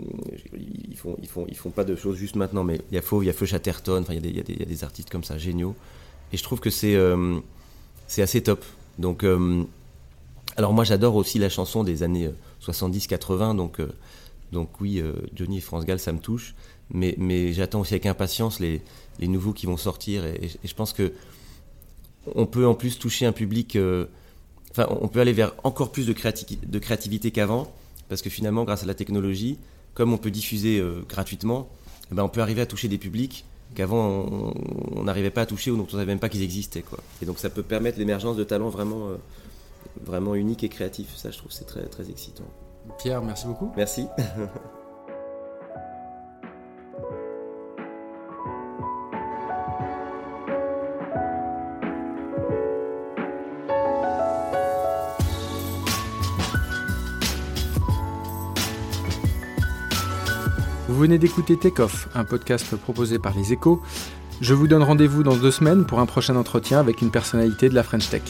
ils, font, ils, font, ils font pas de choses juste maintenant, mais il y a Fauve, il y a Feu Chatterton, il y, y, a des artistes comme ça géniaux. Et je trouve que c'est euh, assez top. Donc, alors moi j'adore aussi la chanson des années 70-80, donc, donc oui, Johnny et France Gall, ça me touche. Mais, mais j'attends aussi avec impatience les, les nouveaux qui vont sortir. et je pense que on peut en plus toucher un public. Enfin, on peut aller vers encore plus de, créativité qu'avant, parce que finalement, grâce à la technologie, comme on peut diffuser euh, gratuitement, eh ben, on peut arriver à toucher des publics qu'avant on n'arrivait pas à toucher ou dont on ne savait même pas qu'ils existaient. Quoi. Et donc ça peut permettre l'émergence de talents vraiment, euh, vraiment uniques et créatifs. Ça, je trouve, c'est très, très excitant. Pierre, merci beaucoup. Merci. Vous venez d'écouter Take Off, un podcast proposé par les échos. Je vous donne rendez-vous dans deux semaines pour un prochain entretien avec une personnalité de la French Tech.